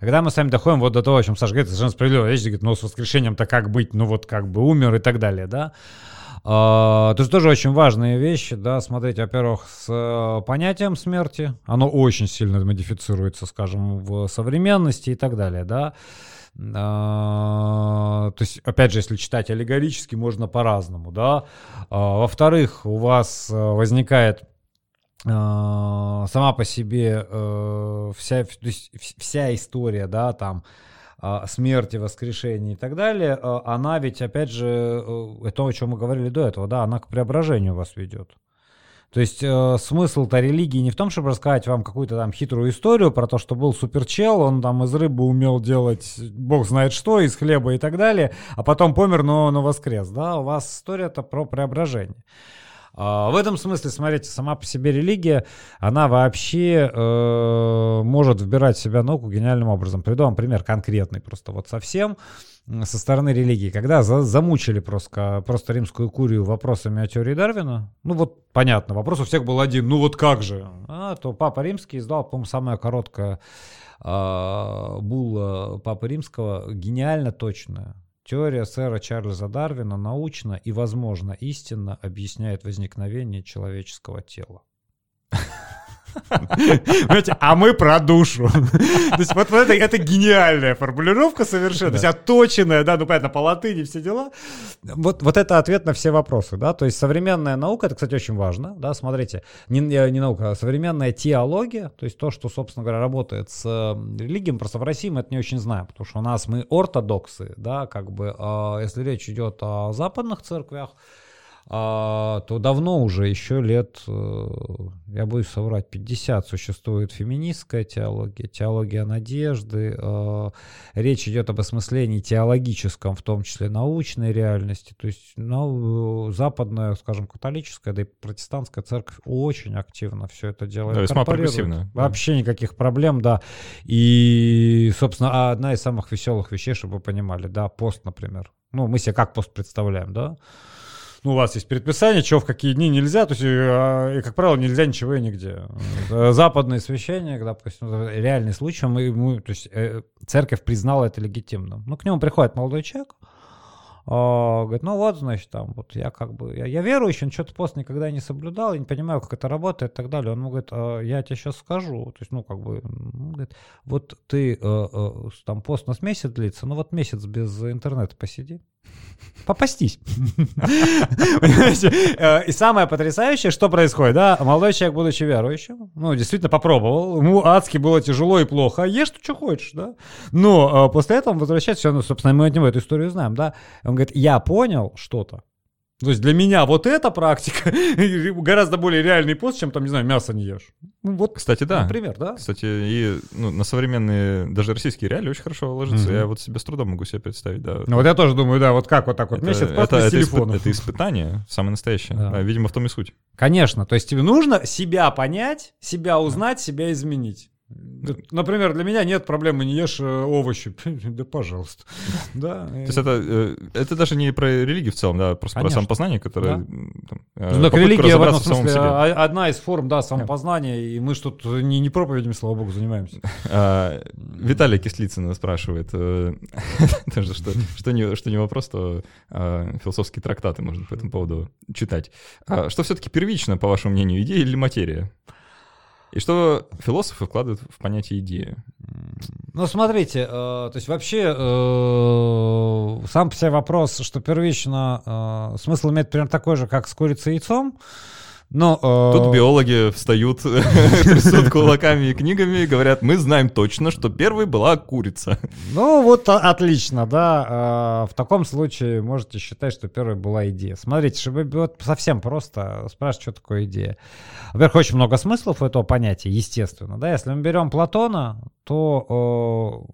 Когда мы с вами доходим вот до того, о чем Саша говорит, совершенно справедливо, речь говорит, ну, с воскрешением-то как быть, ну, вот как бы умер и так далее, да. Uh, то есть тоже очень важные вещи, да, смотрите, во-первых, с uh, понятием смерти, оно очень сильно модифицируется, скажем, в современности и так далее, да, а, то есть, опять же, если читать аллегорически, можно по-разному, да. А, во-вторых, у вас э, возникает а, сама по себе э, вся, вся история, да, там, смерти, воскрешения и так далее, она ведь, опять же, э, это о чем мы говорили до этого, да, она к преображению вас ведет. То есть э, смысл-то религии не в том, чтобы рассказать вам какую-то там хитрую историю про то, что был суперчел, он там из рыбы умел делать бог знает что, из хлеба и так далее, а потом помер, но, но воскрес. Да? У вас история-то про преображение. А, в этом смысле, смотрите, сама по себе религия, она вообще э, может вбирать в себя науку гениальным образом. Приведу вам пример конкретный, просто вот совсем со стороны религии. Когда за, замучили просто, просто римскую курию вопросами о теории Дарвина, ну вот понятно, вопрос у всех был один, ну вот как же? А, то Папа Римский издал, по-моему, самое короткое э, булла Папы Римского, гениально точная Теория сэра Чарльза Дарвина научно и, возможно, истинно объясняет возникновение человеческого тела. Понимаете, а мы про душу. То есть вот это, это гениальная формулировка совершенно, да. то есть отточенная, да, ну понятно, по латыни все дела. Вот, вот это ответ на все вопросы, да, то есть современная наука, это, кстати, очень важно, да, смотрите, не, не наука, а современная теология, то есть то, что, собственно говоря, работает с религией, просто в России мы это не очень знаем, потому что у нас мы ортодоксы, да, как бы, а если речь идет о западных церквях, а, то давно уже, еще лет, э, я боюсь соврать, 50 существует феминистская теология, теология надежды. Э, речь идет об осмыслении теологическом, в том числе научной реальности. То есть ну, западная, скажем, католическая, да и протестантская церковь очень активно все это делает. Да, весьма прогрессивно. Вообще никаких проблем, да. И, собственно, одна из самых веселых вещей, чтобы вы понимали, да, пост, например. Ну, мы себе как пост представляем, да? Ну, у вас есть предписание, чего в какие дни нельзя, то есть, и, и как правило, нельзя ничего и нигде. Западный священник, допустим, реальный случай, мы, мы, то есть, э, церковь признала это легитимным. Ну, к нему приходит молодой человек, а, говорит, ну вот, значит, там, вот я как бы, я, я верующий, но что-то пост никогда не соблюдал, я не понимаю, как это работает и так далее. Он ему говорит, а, я тебе сейчас скажу, то есть, ну, как бы, говорит, вот ты, э, э, там, пост у нас месяц длится, ну вот месяц без интернета посиди, попастись. Э, и самое потрясающее, что происходит, да, молодой человек, будучи верующим, ну, действительно попробовал, ему адски было тяжело и плохо, ешь ты что хочешь, да, но после этого он возвращается, ну, собственно, мы от него эту историю знаем, да, он говорит, я понял что-то, то есть для меня вот эта практика гораздо более реальный пост, чем там, не знаю, мясо не ешь. Ну, вот, Кстати, да. Например, да. Кстати, и ну, на современные, даже российские реалии очень хорошо ложится. Mm-hmm. Я вот себе с трудом могу себе представить, да. Ну вот я тоже думаю, да, вот как вот так вот это, месяц это, это, телефона. это испытание, самое настоящее. Да. А, видимо, в том и суть. Конечно, то есть тебе нужно себя понять, себя узнать, себя изменить. Например, для меня нет проблемы, не ешь э, овощи. Да, пожалуйста. Да. То есть это, э, это даже не про религию в целом, да, просто Конечно. про самопознание, которое... Да. Там, э, ну, так религия в этом смысле в одна из форм, да, самопознания, и мы что тут не, не проповедями, слава богу, занимаемся. А, Виталий Кислицын спрашивает, что, что, не, что не вопрос, то а, философские трактаты можно по этому поводу читать. А, что все-таки первично, по вашему мнению, идея или материя? И что философы вкладывают в понятие идеи? Ну, смотрите, э, то есть вообще э, сам по себе вопрос, что первично э, смысл имеет примерно такой же, как с курицей и яйцом. Но, э... Тут биологи встают, трясут кулаками и книгами и говорят, мы знаем точно, что первой была курица. Ну вот отлично, да. В таком случае можете считать, что первой была идея. Смотрите, чтобы вот совсем просто спрашивать, что такое идея. Во-первых, очень много смыслов у этого понятия, естественно. Да? Если мы берем Платона, то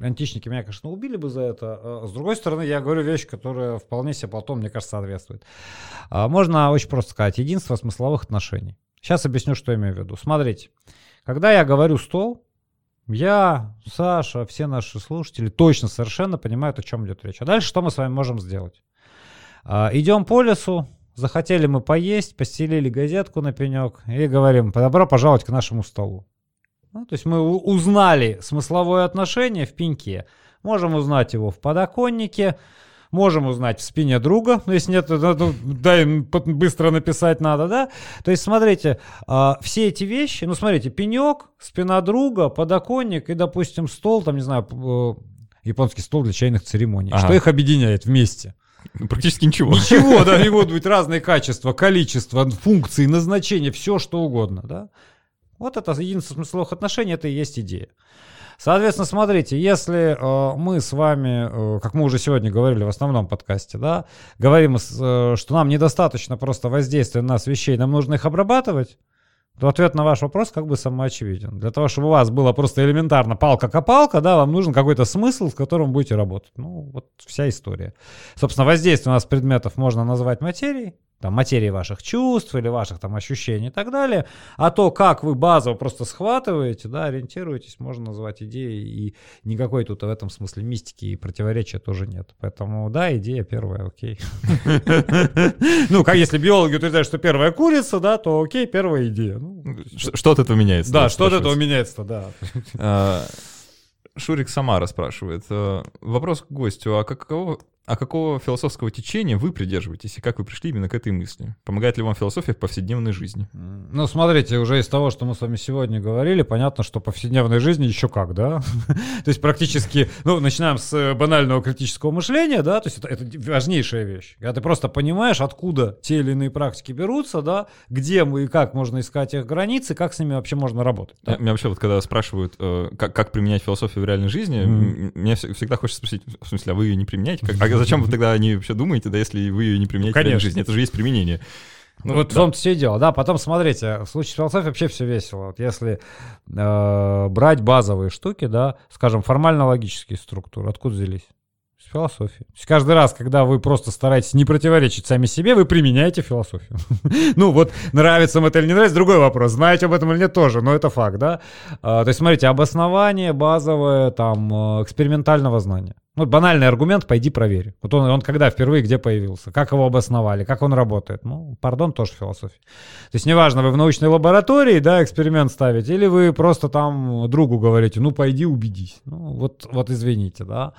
э, античники меня, конечно, убили бы за это. А с другой стороны, я говорю вещь, которая вполне себе Платон, мне кажется, соответствует. А можно очень просто сказать. Единство смысловых отношений. Сейчас объясню, что я имею в виду. Смотрите, когда я говорю стол, я, Саша, все наши слушатели точно совершенно понимают, о чем идет речь. А дальше что мы с вами можем сделать? А, идем по лесу, захотели мы поесть, постелили газетку на пенек и говорим, добро пожаловать к нашему столу. Ну, то есть мы узнали смысловое отношение в пеньке. Можем узнать его в подоконнике, можем узнать в спине друга, но если нет, то, дай быстро написать надо, да? То есть, смотрите, а, все эти вещи, ну, смотрите, пенек, спина друга, подоконник и, допустим, стол, там, не знаю, э, японский стол для чайных церемоний. Ага. Что их объединяет вместе? Ну, практически ничего. Ничего, да, они могут быть разные качества, количество, функции, назначения, все что угодно, да? Вот это единство смысловых отношений, это и есть идея. Соответственно, смотрите, если э, мы с вами, э, как мы уже сегодня говорили в основном подкасте, да, говорим, э, что нам недостаточно просто воздействия на нас вещей, нам нужно их обрабатывать, то ответ на ваш вопрос как бы самоочевиден. Для того, чтобы у вас было просто элементарно палка-копалка, да, вам нужен какой-то смысл, в котором будете работать. Ну, вот вся история. Собственно, воздействие у нас предметов можно назвать материей, там, материи ваших чувств или ваших там ощущений и так далее, а то, как вы базово просто схватываете, да, ориентируетесь, можно назвать идеей, и никакой тут в этом смысле мистики и противоречия тоже нет. Поэтому, да, идея первая, окей. Ну, как если биологи утверждают, что первая курица, да, то окей, первая идея. Ну, что от этого меняется? Да, что от этого меняется, да. А, Шурик Самара спрашивает. Э, вопрос к гостю. А каково а какого философского течения вы придерживаетесь и как вы пришли именно к этой мысли? Помогает ли вам философия в повседневной жизни? Ну, смотрите, уже из того, что мы с вами сегодня говорили, понятно, что повседневной жизни еще как, да? то есть практически, ну, начинаем с э, банального критического мышления, да, то есть это, это важнейшая вещь. Когда ты просто понимаешь, откуда те или иные практики берутся, да, где мы и как можно искать их границы, как с ними вообще можно работать. Да? Меня вообще вот когда спрашивают, э, как, как применять философию в реальной жизни, mm-hmm. мне всегда хочется спросить, в смысле, а вы ее не применяете? Как, а зачем вы тогда о ней вообще думаете, да, если вы ее не применяете ну, в жизни? Это же есть применение. Ну, вот да. в том-то все и дело, да. Потом смотрите, в случае философии вообще все весело. Вот если э, брать базовые штуки, да, скажем, формально-логические структуры, откуда взялись? С философии. То есть каждый раз, когда вы просто стараетесь не противоречить сами себе, вы применяете философию. ну вот, нравится вам это или не нравится, другой вопрос. Знаете об этом или нет тоже, но это факт, да. А, то есть смотрите, обоснование базовое там э, экспериментального знания. Ну, банальный аргумент, пойди проверь. Вот он, он когда впервые, где появился, как его обосновали, как он работает. Ну, пардон, тоже философия. То есть неважно, вы в научной лаборатории, да, эксперимент ставите, или вы просто там другу говорите, ну, пойди убедись. Ну, вот, вот извините, да.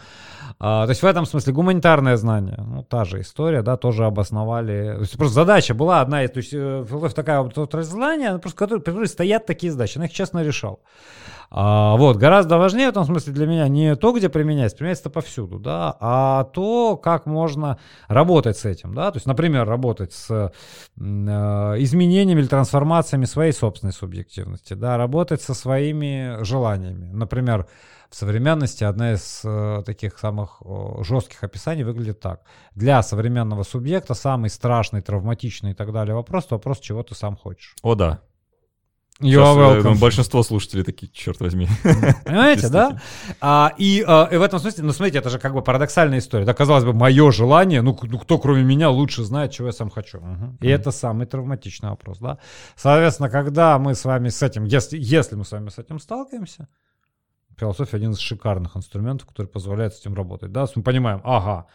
А, то есть в этом смысле гуманитарное знание, ну, та же история, да, тоже обосновали. То есть просто задача была одна, то есть э, философия такая вот отраслание, просто, которые, которые стоят такие задачи, она их честно решал. А, вот, гораздо важнее в том смысле для меня не то, где применяется, применяется повсюду, да, а то, как можно работать с этим, да, то есть, например, работать с э, изменениями или трансформациями своей собственной субъективности, да, работать со своими желаниями. Например, в современности одна из э, таких самых э, жестких описаний выглядит так. Для современного субъекта самый страшный, травматичный и так далее вопрос, это вопрос, чего ты сам хочешь. О, да. Сейчас, э, большинство слушателей такие, черт возьми. Понимаете, да? А, и, а, и в этом смысле, ну смотрите, это же как бы парадоксальная история. Да, казалось бы, мое желание, ну, ну кто кроме меня лучше знает, чего я сам хочу. Угу. И mm-hmm. это самый травматичный вопрос, да? Соответственно, когда мы с вами с этим, если, если мы с вами с этим сталкиваемся, философия один из шикарных инструментов, который позволяет с этим работать, да? Мы понимаем, ага,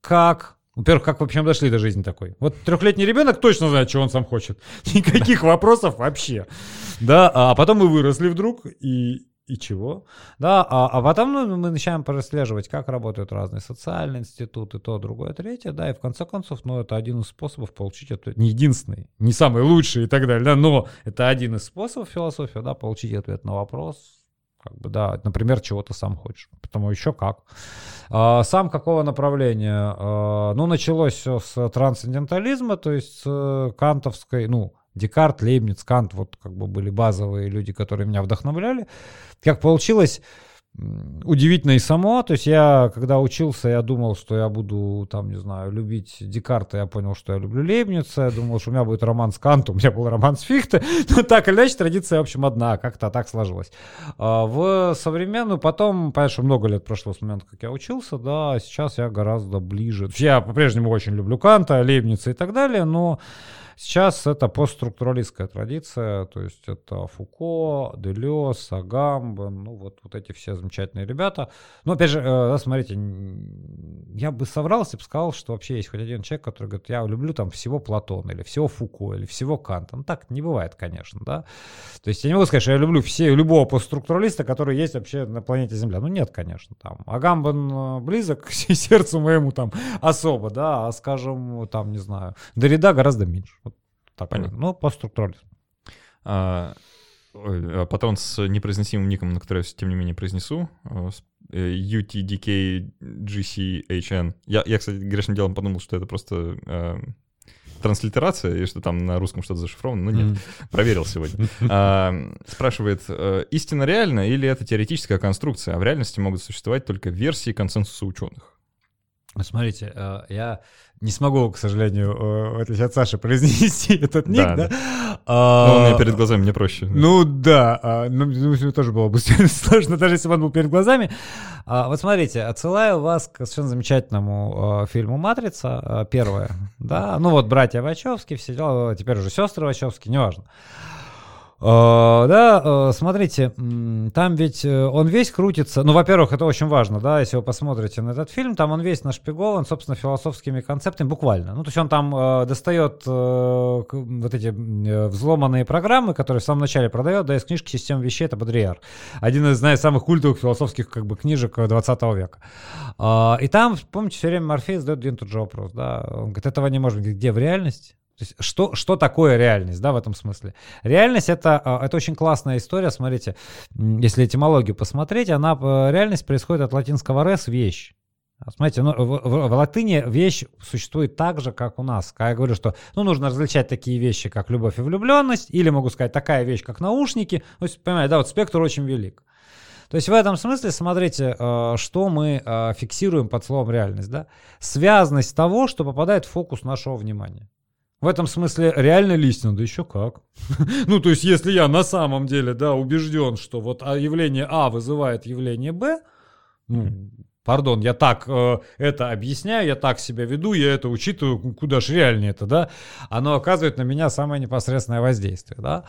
как во-первых, как вообще дошли до жизни такой? Вот трехлетний ребенок точно знает, чего он сам хочет. Никаких вопросов вообще. Да, а потом мы выросли вдруг, и, и чего? Да, а, а потом ну, мы начинаем прослеживать, как работают разные социальные институты, то, другое, третье, да, и в конце концов, ну, это один из способов получить ответ, не единственный, не самый лучший и так далее, да, но это один из способов философии, да, получить ответ на вопрос, как бы, да, например, чего ты сам хочешь. Потому еще как. А, сам какого направления? А, ну, началось все с трансцендентализма, то есть с кантовской, ну, Декарт, Лейбниц, Кант, вот как бы были базовые люди, которые меня вдохновляли. Как получилось, удивительно и само. То есть я, когда учился, я думал, что я буду, там, не знаю, любить Декарта, я понял, что я люблю Лейбница, я думал, что у меня будет роман с Кантом, у меня был роман с Фихте. Но так или иначе, традиция, в общем, одна, как-то так сложилось. А в современную, потом, понятно, много лет прошло с момента, как я учился, да, сейчас я гораздо ближе. Я по-прежнему очень люблю Канта, Лейбница и так далее, но Сейчас это постструктуралистская традиция, то есть это Фуко, Делес, Агамбен, ну вот, вот эти все замечательные ребята. Но опять же, э, смотрите, я бы соврал, если бы сказал, что вообще есть хоть один человек, который говорит, я люблю там всего Платона, или всего Фуко, или всего Канта. Ну так не бывает, конечно, да. То есть я не могу сказать, что я люблю все, любого постструктуралиста, который есть вообще на планете Земля. Ну нет, конечно, там. Агамбен э, близок к сердцу моему там особо, да, а скажем, там, не знаю, Дорида гораздо меньше. Так, Понятно. Ну, постструктурализм. А, а потом с непроизносимым ником, на который я, тем не менее, произнесу. UTDKGCHN. Э, я, я, кстати, грешным делом подумал, что это просто э, транслитерация, и что там на русском что-то зашифровано. Ну нет, mm. проверил сегодня. А, спрашивает, э, истина реальна или это теоретическая конструкция, а в реальности могут существовать только версии консенсуса ученых? Смотрите, э, я не смогу, к сожалению, э, в отличие от Саши, произнести этот ник, да? да? А, ну, у меня перед глазами мне проще. Ну, да, а, ну, ну тоже было бы сложно, даже если бы он был перед глазами. А, вот смотрите, отсылаю вас к совершенно замечательному фильму «Матрица», первое, да, ну вот «Братья Вачовски», все дела, теперь уже «Сестры Вачовски», неважно. Uh, да, uh, смотрите, там ведь э, он весь крутится. Ну, во-первых, это очень важно, да, если вы посмотрите на этот фильм, там он весь нашпигован, собственно, философскими концептами, буквально. Ну, то есть он там достает вот эти взломанные программы, которые в самом начале продает, да, из книжки «Система вещей» это Бодрияр. Один из, знаете, самых культовых философских как бы книжек 20 века. И там, помните, все время Морфей задает один тот же вопрос, да, он говорит, этого не может быть, где в реальности? То есть что, что такое реальность, да, в этом смысле? Реальность это, а, это очень классная история, смотрите, если этимологию посмотреть, она, э, реальность происходит от латинского res, вещь. Смотрите, ну, в, в, в латыни вещь существует так же, как у нас. Когда я говорю, что ну, нужно различать такие вещи, как любовь и влюбленность, или могу сказать такая вещь, как наушники. То есть, понимаете, да, вот спектр очень велик. То есть в этом смысле, смотрите, э, что мы э, фиксируем под словом реальность. Да? Связность того, что попадает в фокус нашего внимания. В этом смысле реально ли истина? Да еще как. ну, то есть, если я на самом деле, да, убежден, что вот а, явление А вызывает явление Б, ну, пардон, я так э, это объясняю, я так себя веду, я это учитываю, куда же реальнее это, да, оно оказывает на меня самое непосредственное воздействие, да.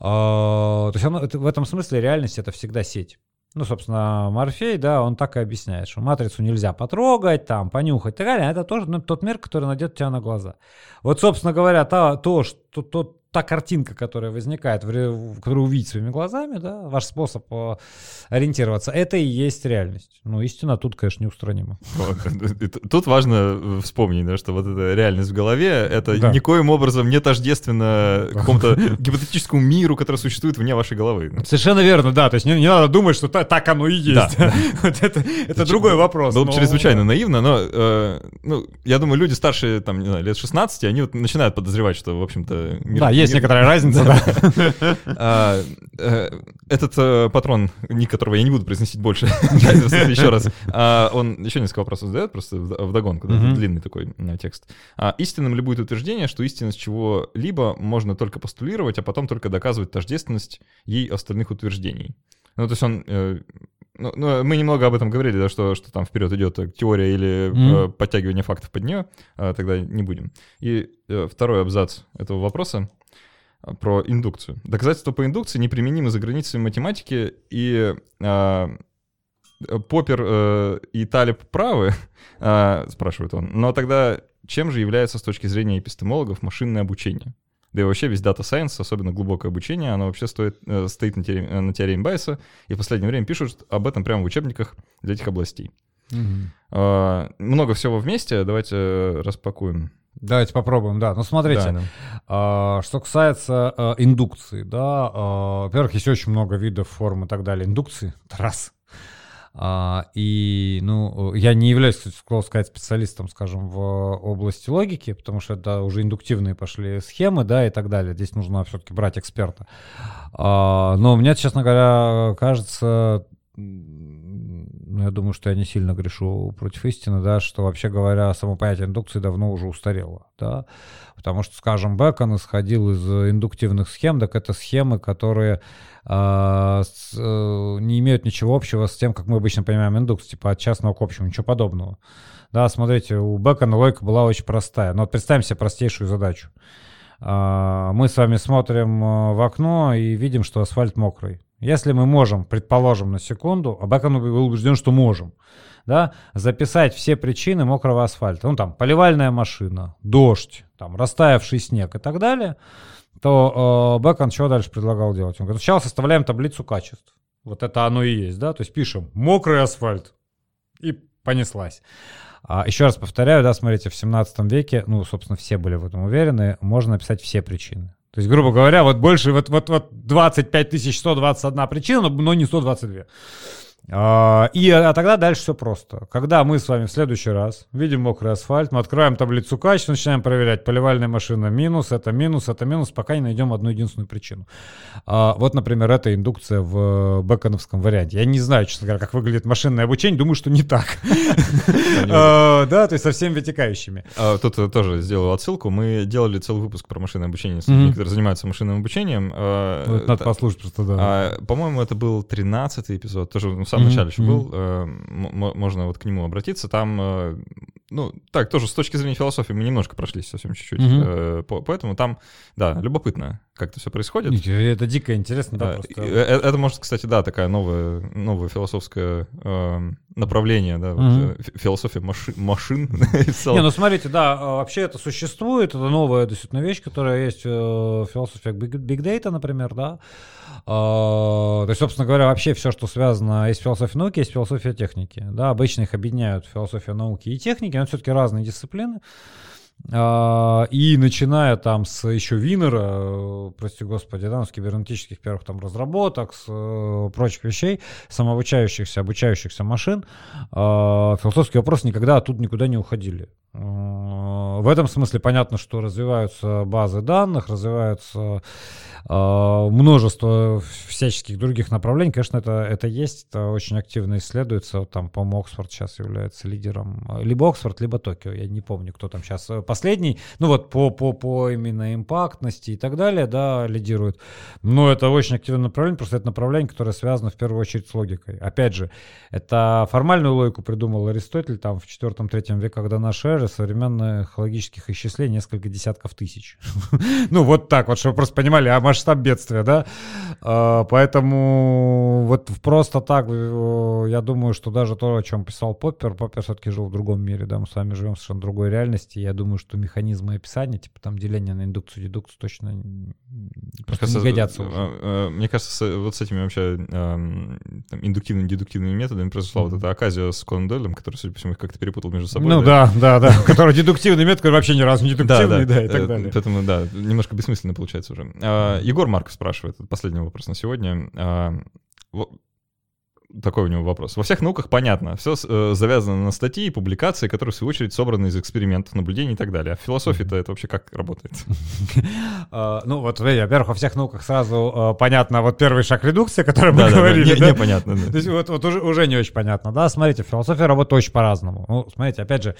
Э, то есть оно, это, в этом смысле реальность это всегда сеть. Ну, собственно, Морфей, да, он так и объясняет, что матрицу нельзя потрогать, там, понюхать и так далее. Это тоже ну, тот мир, который найдет тебя на глаза. Вот, собственно говоря, то, то что тот та картинка, которая возникает, которую увидеть своими глазами, да, ваш способ э, ориентироваться, это и есть реальность. Ну, истина тут, конечно, неустранима. Тут важно э, вспомнить, да, что вот эта реальность в голове, это да. никоим образом не тождественно какому-то гипотетическому миру, который существует вне вашей головы. Совершенно верно, да. То есть не, не надо думать, что та, так оно и есть. Да. вот это это другой вопрос. Было но... чрезвычайно наивно, но э, ну, я думаю, люди старше там, не знаю, лет 16, они вот начинают подозревать, что, в общем-то, мир, да, есть некоторая разница, да. А, э, этот э, патрон, ник которого я не буду произносить больше, еще раз, а, он еще несколько вопросов задает, просто в догонку, длинный такой э, текст. А, истинным ли будет утверждение, что истинность чего-либо можно только постулировать, а потом только доказывать тождественность ей остальных утверждений? Ну, то есть он ну, ну, мы немного об этом говорили, да, что, что там вперед идет теория или mm. э, подтягивание фактов под нее, э, тогда не будем. И э, второй абзац этого вопроса про индукцию. Доказательства по индукции неприменимы за границами математики, и э, Поппер э, и Талиб правы, э, спрашивает он. Но тогда чем же является с точки зрения эпистемологов машинное обучение? Да и вообще весь Data Science, особенно глубокое обучение, оно вообще стоит, э, стоит на, теореме, на теореме Байеса, и в последнее время пишут об этом прямо в учебниках для этих областей. Угу. Э, много всего вместе, давайте распакуем. Давайте попробуем, да. Ну, смотрите, да, да. Э, что касается э, индукции, да, э, во-первых, есть очень много видов форм и так далее. Индукции — раз. А, и, ну, я не являюсь, кстати, сказать, специалистом, скажем, в области логики, потому что это уже индуктивные пошли схемы, да, и так далее. Здесь нужно все-таки брать эксперта. А, но мне, честно говоря, кажется, ну, я думаю, что я не сильно грешу против истины, да, что, вообще говоря, само понятие индукции давно уже устарело, да, потому что, скажем, Бекон исходил из индуктивных схем, так это схемы, которые э, с, э, не имеют ничего общего с тем, как мы обычно понимаем индукцию, типа от частного к общему, ничего подобного. Да, смотрите, у Бекона логика была очень простая, но вот представим себе простейшую задачу. Э, мы с вами смотрим э, в окно и видим, что асфальт мокрый. Если мы можем, предположим, на секунду, а Бекон был убежден, что можем, да, записать все причины мокрого асфальта, ну там поливальная машина, дождь, там растаявший снег и так далее, то э, Бекон что дальше предлагал делать? Он говорит, сначала составляем таблицу качеств. Вот это оно и есть, да, то есть пишем мокрый асфальт и понеслась. А еще раз повторяю, да, смотрите, в 17 веке, ну, собственно, все были в этом уверены, можно написать все причины. То есть, грубо говоря, вот больше, вот, вот, вот 25 121 причина, но не 122. А, и а тогда дальше все просто. Когда мы с вами в следующий раз видим мокрый асфальт, мы открываем таблицу качества, начинаем проверять, поливальная машина минус, это минус, это минус, пока не найдем одну единственную причину. А, вот, например, это индукция в бэконовском варианте. Я не знаю, честно говоря, как выглядит машинное обучение, думаю, что не так. А, да, то есть со всеми вытекающими. Тут тоже сделаю отсылку. Мы делали целый выпуск про машинное обучение с людьми, которые занимаются машинным обучением. Надо послушать просто, да. По-моему, это был 13 эпизод, тоже самом начале еще был. Э, можно вот к нему обратиться. Там, э, ну, так, тоже с точки зрения философии мы немножко прошлись совсем чуть-чуть. Поэтому там, да, любопытно, как это все происходит. Это дико интересно, да, просто. Это, может, кстати, да, такая новая, новая философское направление, да, философия машин. Не, ну смотрите, да, вообще это существует, это новая действительно вещь, которая есть в философии Big Data, например, да. А, то есть, собственно говоря, вообще все, что связано, есть философия науки, есть философия техники. Да, обычно их объединяют философия науки и техники, но все-таки разные дисциплины. А, и начиная там с еще Винера, прости господи, да, с кибернетических первых там разработок, с э, прочих вещей, самообучающихся, обучающихся машин, а, философские вопросы никогда оттуда никуда не уходили. А, в этом смысле понятно, что развиваются базы данных, развиваются множество всяческих других направлений. Конечно, это, это есть, это очень активно исследуется. Там, по-моему, Оксфорд сейчас является лидером. Либо Оксфорд, либо Токио. Я не помню, кто там сейчас последний. Ну вот по, по, по именно импактности и так далее, да, лидирует. Но это очень активное направление, просто это направление, которое связано в первую очередь с логикой. Опять же, это формальную логику придумал Аристотель там в 4-3 веках до нашей эры, современных логических исчислений несколько десятков тысяч. Ну вот так вот, чтобы просто понимали, а масштаб бедствия, да. А, поэтому вот просто так, э, я думаю, что даже то, о чем писал Поппер, Поппер все-таки жил в другом мире, да, мы с вами живем в совершенно другой реальности. Я думаю, что механизмы описания, типа там деление на индукцию, дедукцию точно просто кажется, не годятся уже. А, а, мне кажется, вот с этими вообще индуктивными, дедуктивными методами произошла вот эта оказия с Конан Дойлем, который, судя по всему, их как-то перепутал между собой. Ну да, да, да, который дедуктивный метод, который вообще ни разу не дедуктивный, да, и так э, далее. Поэтому, да, немножко бессмысленно получается уже. Егор Марков спрашивает, последний вопрос на сегодня. А, такой у него вопрос. Во всех науках понятно, все э, завязано на статьи и публикации, которые, в свою очередь, собраны из экспериментов, наблюдений и так далее. А в философии-то это вообще как работает? А, ну, вот, во-первых, во всех науках сразу а, понятно, вот первый шаг редукции, о котором мы говорили. Непонятно. То есть вот уже не очень понятно, да? Смотрите, философия работает очень по-разному. Ну, смотрите, опять же,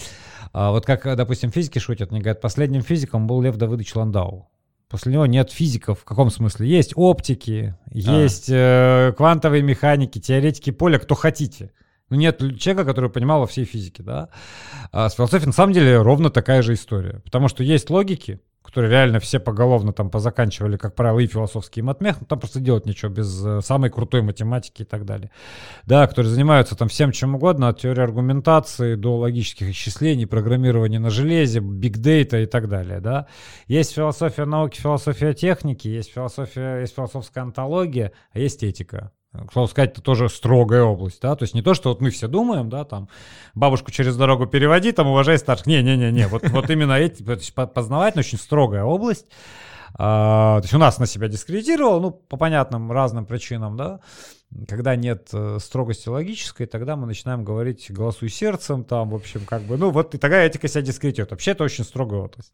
вот как, допустим, физики шутят, мне говорят, последним физиком был Лев Давыдович Ландау. После него нет физиков. В каком смысле? Есть оптики, а. есть э, квантовые механики, теоретики поля, кто хотите. Но нет человека, который понимал во всей физике, да. А с философией на самом деле ровно такая же история. Потому что есть логики, которые реально все поголовно там позаканчивали, как правило, и философский, и матмех, ну, там просто делать ничего без э, самой крутой математики и так далее. Да, которые занимаются там всем чем угодно, от теории аргументации до логических исчислений, программирования на железе, бигдейта и так далее, да. Есть философия науки, философия техники, есть философия, есть философская антология, а есть этика. К слову сказать, это тоже строгая область, да, то есть не то, что вот мы все думаем, да, там, бабушку через дорогу переводи, там, уважай старших, не-не-не-не, вот, вот именно эти, познавательная, очень строгая область, а, то есть у нас на себя дискредитировал, ну, по понятным разным причинам, да, когда нет э, строгости логической, тогда мы начинаем говорить голосуй сердцем, там, в общем, как бы, ну, вот и такая этика себя дискредитирует. Вообще это очень строгая область.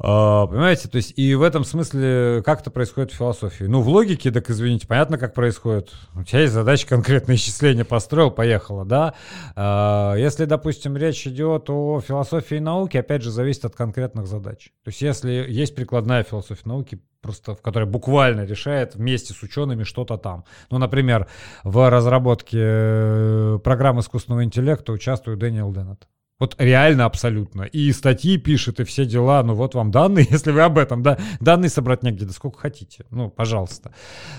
А, понимаете, то есть и в этом смысле как это происходит в философии. Ну, в логике, так извините, понятно, как происходит. У тебя есть задача конкретное исчисление, построил, поехало, да. А, если, допустим, речь идет о философии и науке, опять же, зависит от конкретных задач. То есть если есть прикладная философия науки, просто в которой буквально решает вместе с учеными что-то там. Ну, например, в разработке э, программ искусственного интеллекта участвует Дэниел Деннет. Вот реально абсолютно. И статьи пишет, и все дела. Ну вот вам данные, если вы об этом, да. Данные собрать негде, да сколько хотите. Ну, пожалуйста.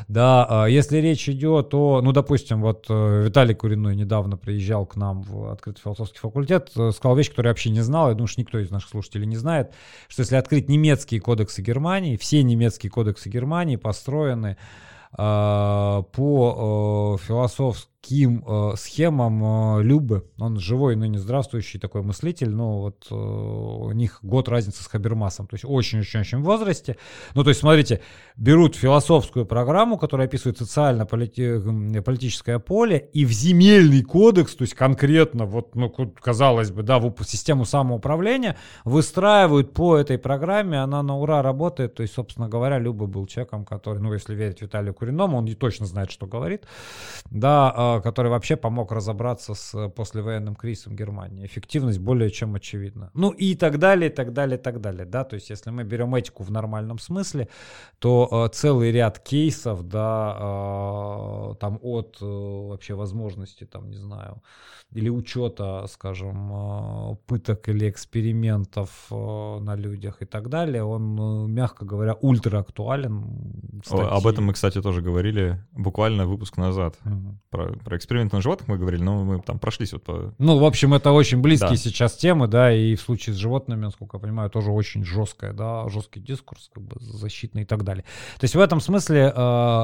Да, а если речь идет о, ну, допустим, вот э, Виталий Куриной недавно приезжал к нам в открытый философский факультет, э, сказал вещь, которую я вообще не знал, я думаю, что никто из наших слушателей не знает, что если открыть немецкие кодексы Германии, все немецкие кодексы Германии построены э, по э, философски таким э, схемам э, Любы. Он живой, но не здравствующий такой мыслитель, но вот э, у них год разницы с Хабермасом, то есть очень-очень-очень в возрасте. Ну, то есть, смотрите, берут философскую программу, которая описывает социально-политическое поле, и в земельный кодекс, то есть конкретно, вот, ну, казалось бы, да, в систему самоуправления, выстраивают по этой программе, она на ура работает, то есть, собственно говоря, Люба был человеком, который, ну, если верить Виталию Куриному, он не точно знает, что говорит, да, а, который вообще помог разобраться с послевоенным кризисом Германии. Эффективность более чем очевидна. Ну и так далее, и так далее, и так далее, да, то есть если мы берем этику в нормальном смысле, то э, целый ряд кейсов, да, э, там от э, вообще возможности, там, не знаю, или учета, скажем, э, пыток или экспериментов э, на людях и так далее, он, э, мягко говоря, ультра актуален. Об этом мы, кстати, тоже говорили буквально выпуск назад. Угу. Про, про эксперименты на животных мы говорили, но мы там прошлись вот по... Ну, в общем, это очень близкие да. сейчас темы, да, и в случае с животными, насколько я понимаю, тоже очень жесткая, да, жесткий дискурс, как бы защитный и так далее. То есть в этом смысле,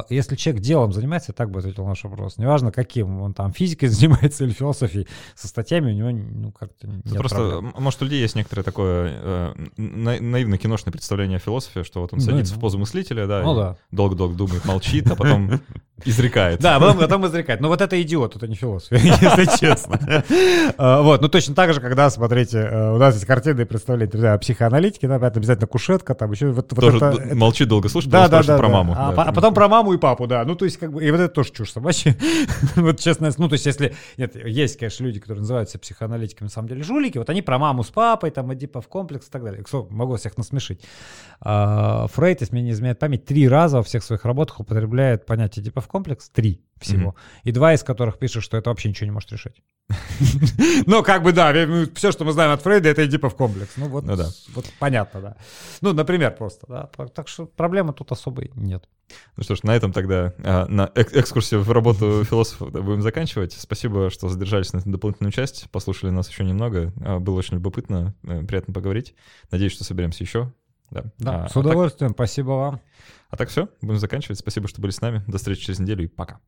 если человек делом занимается, я так бы ответил на наш вопрос, неважно каким, он там физикой занимается или философией, со статьями, у него ну, как-то нет Просто, проблем. может, у людей есть некоторое такое э, наивно-киношное представление о философе, что вот он садится ну, в позу мыслителя, да, ну, да. долго-долго думает, молчит, а потом изрекает. Да, потом изрекает. Но вот это идиот, это не философ, если честно. А, вот, ну точно так же, когда, смотрите, э, у нас есть картины представления о психоаналитике, да, обязательно кушетка, там еще вот Тоже молчит долго, слушает, да, да, да, про маму. А, а потом про маму и папу, да. Ну, то есть, как бы, и вот это тоже чушь собачья. Вот честно, ну, то есть, если, нет, есть, конечно, люди, которые называются психоаналитиками, на самом деле жулики, вот они про маму с папой, там, Эдипов комплекс и так далее. Могу всех насмешить. А, Фрейд, если мне не изменяет память, три раза во всех своих работах употребляет понятие Эдипов комплекс, три всего. Mm-hmm. И два из которых пишет, что это вообще ничего не может решить. Ну, как бы, да, все, что мы знаем от Фрейда, это Эдипов комплекс. Ну, вот, ну, да. вот понятно, да. Ну, например, просто, да. Так что проблемы тут особой нет. Ну что ж, на этом тогда а, на экскурсию в работу философов будем заканчивать. Спасибо, что задержались на дополнительную часть, послушали нас еще немного. А, было очень любопытно, э, приятно поговорить. Надеюсь, что соберемся еще. Да, да а, с удовольствием. А так... Спасибо вам. А так все, будем заканчивать. Спасибо, что были с нами. До встречи через неделю и пока.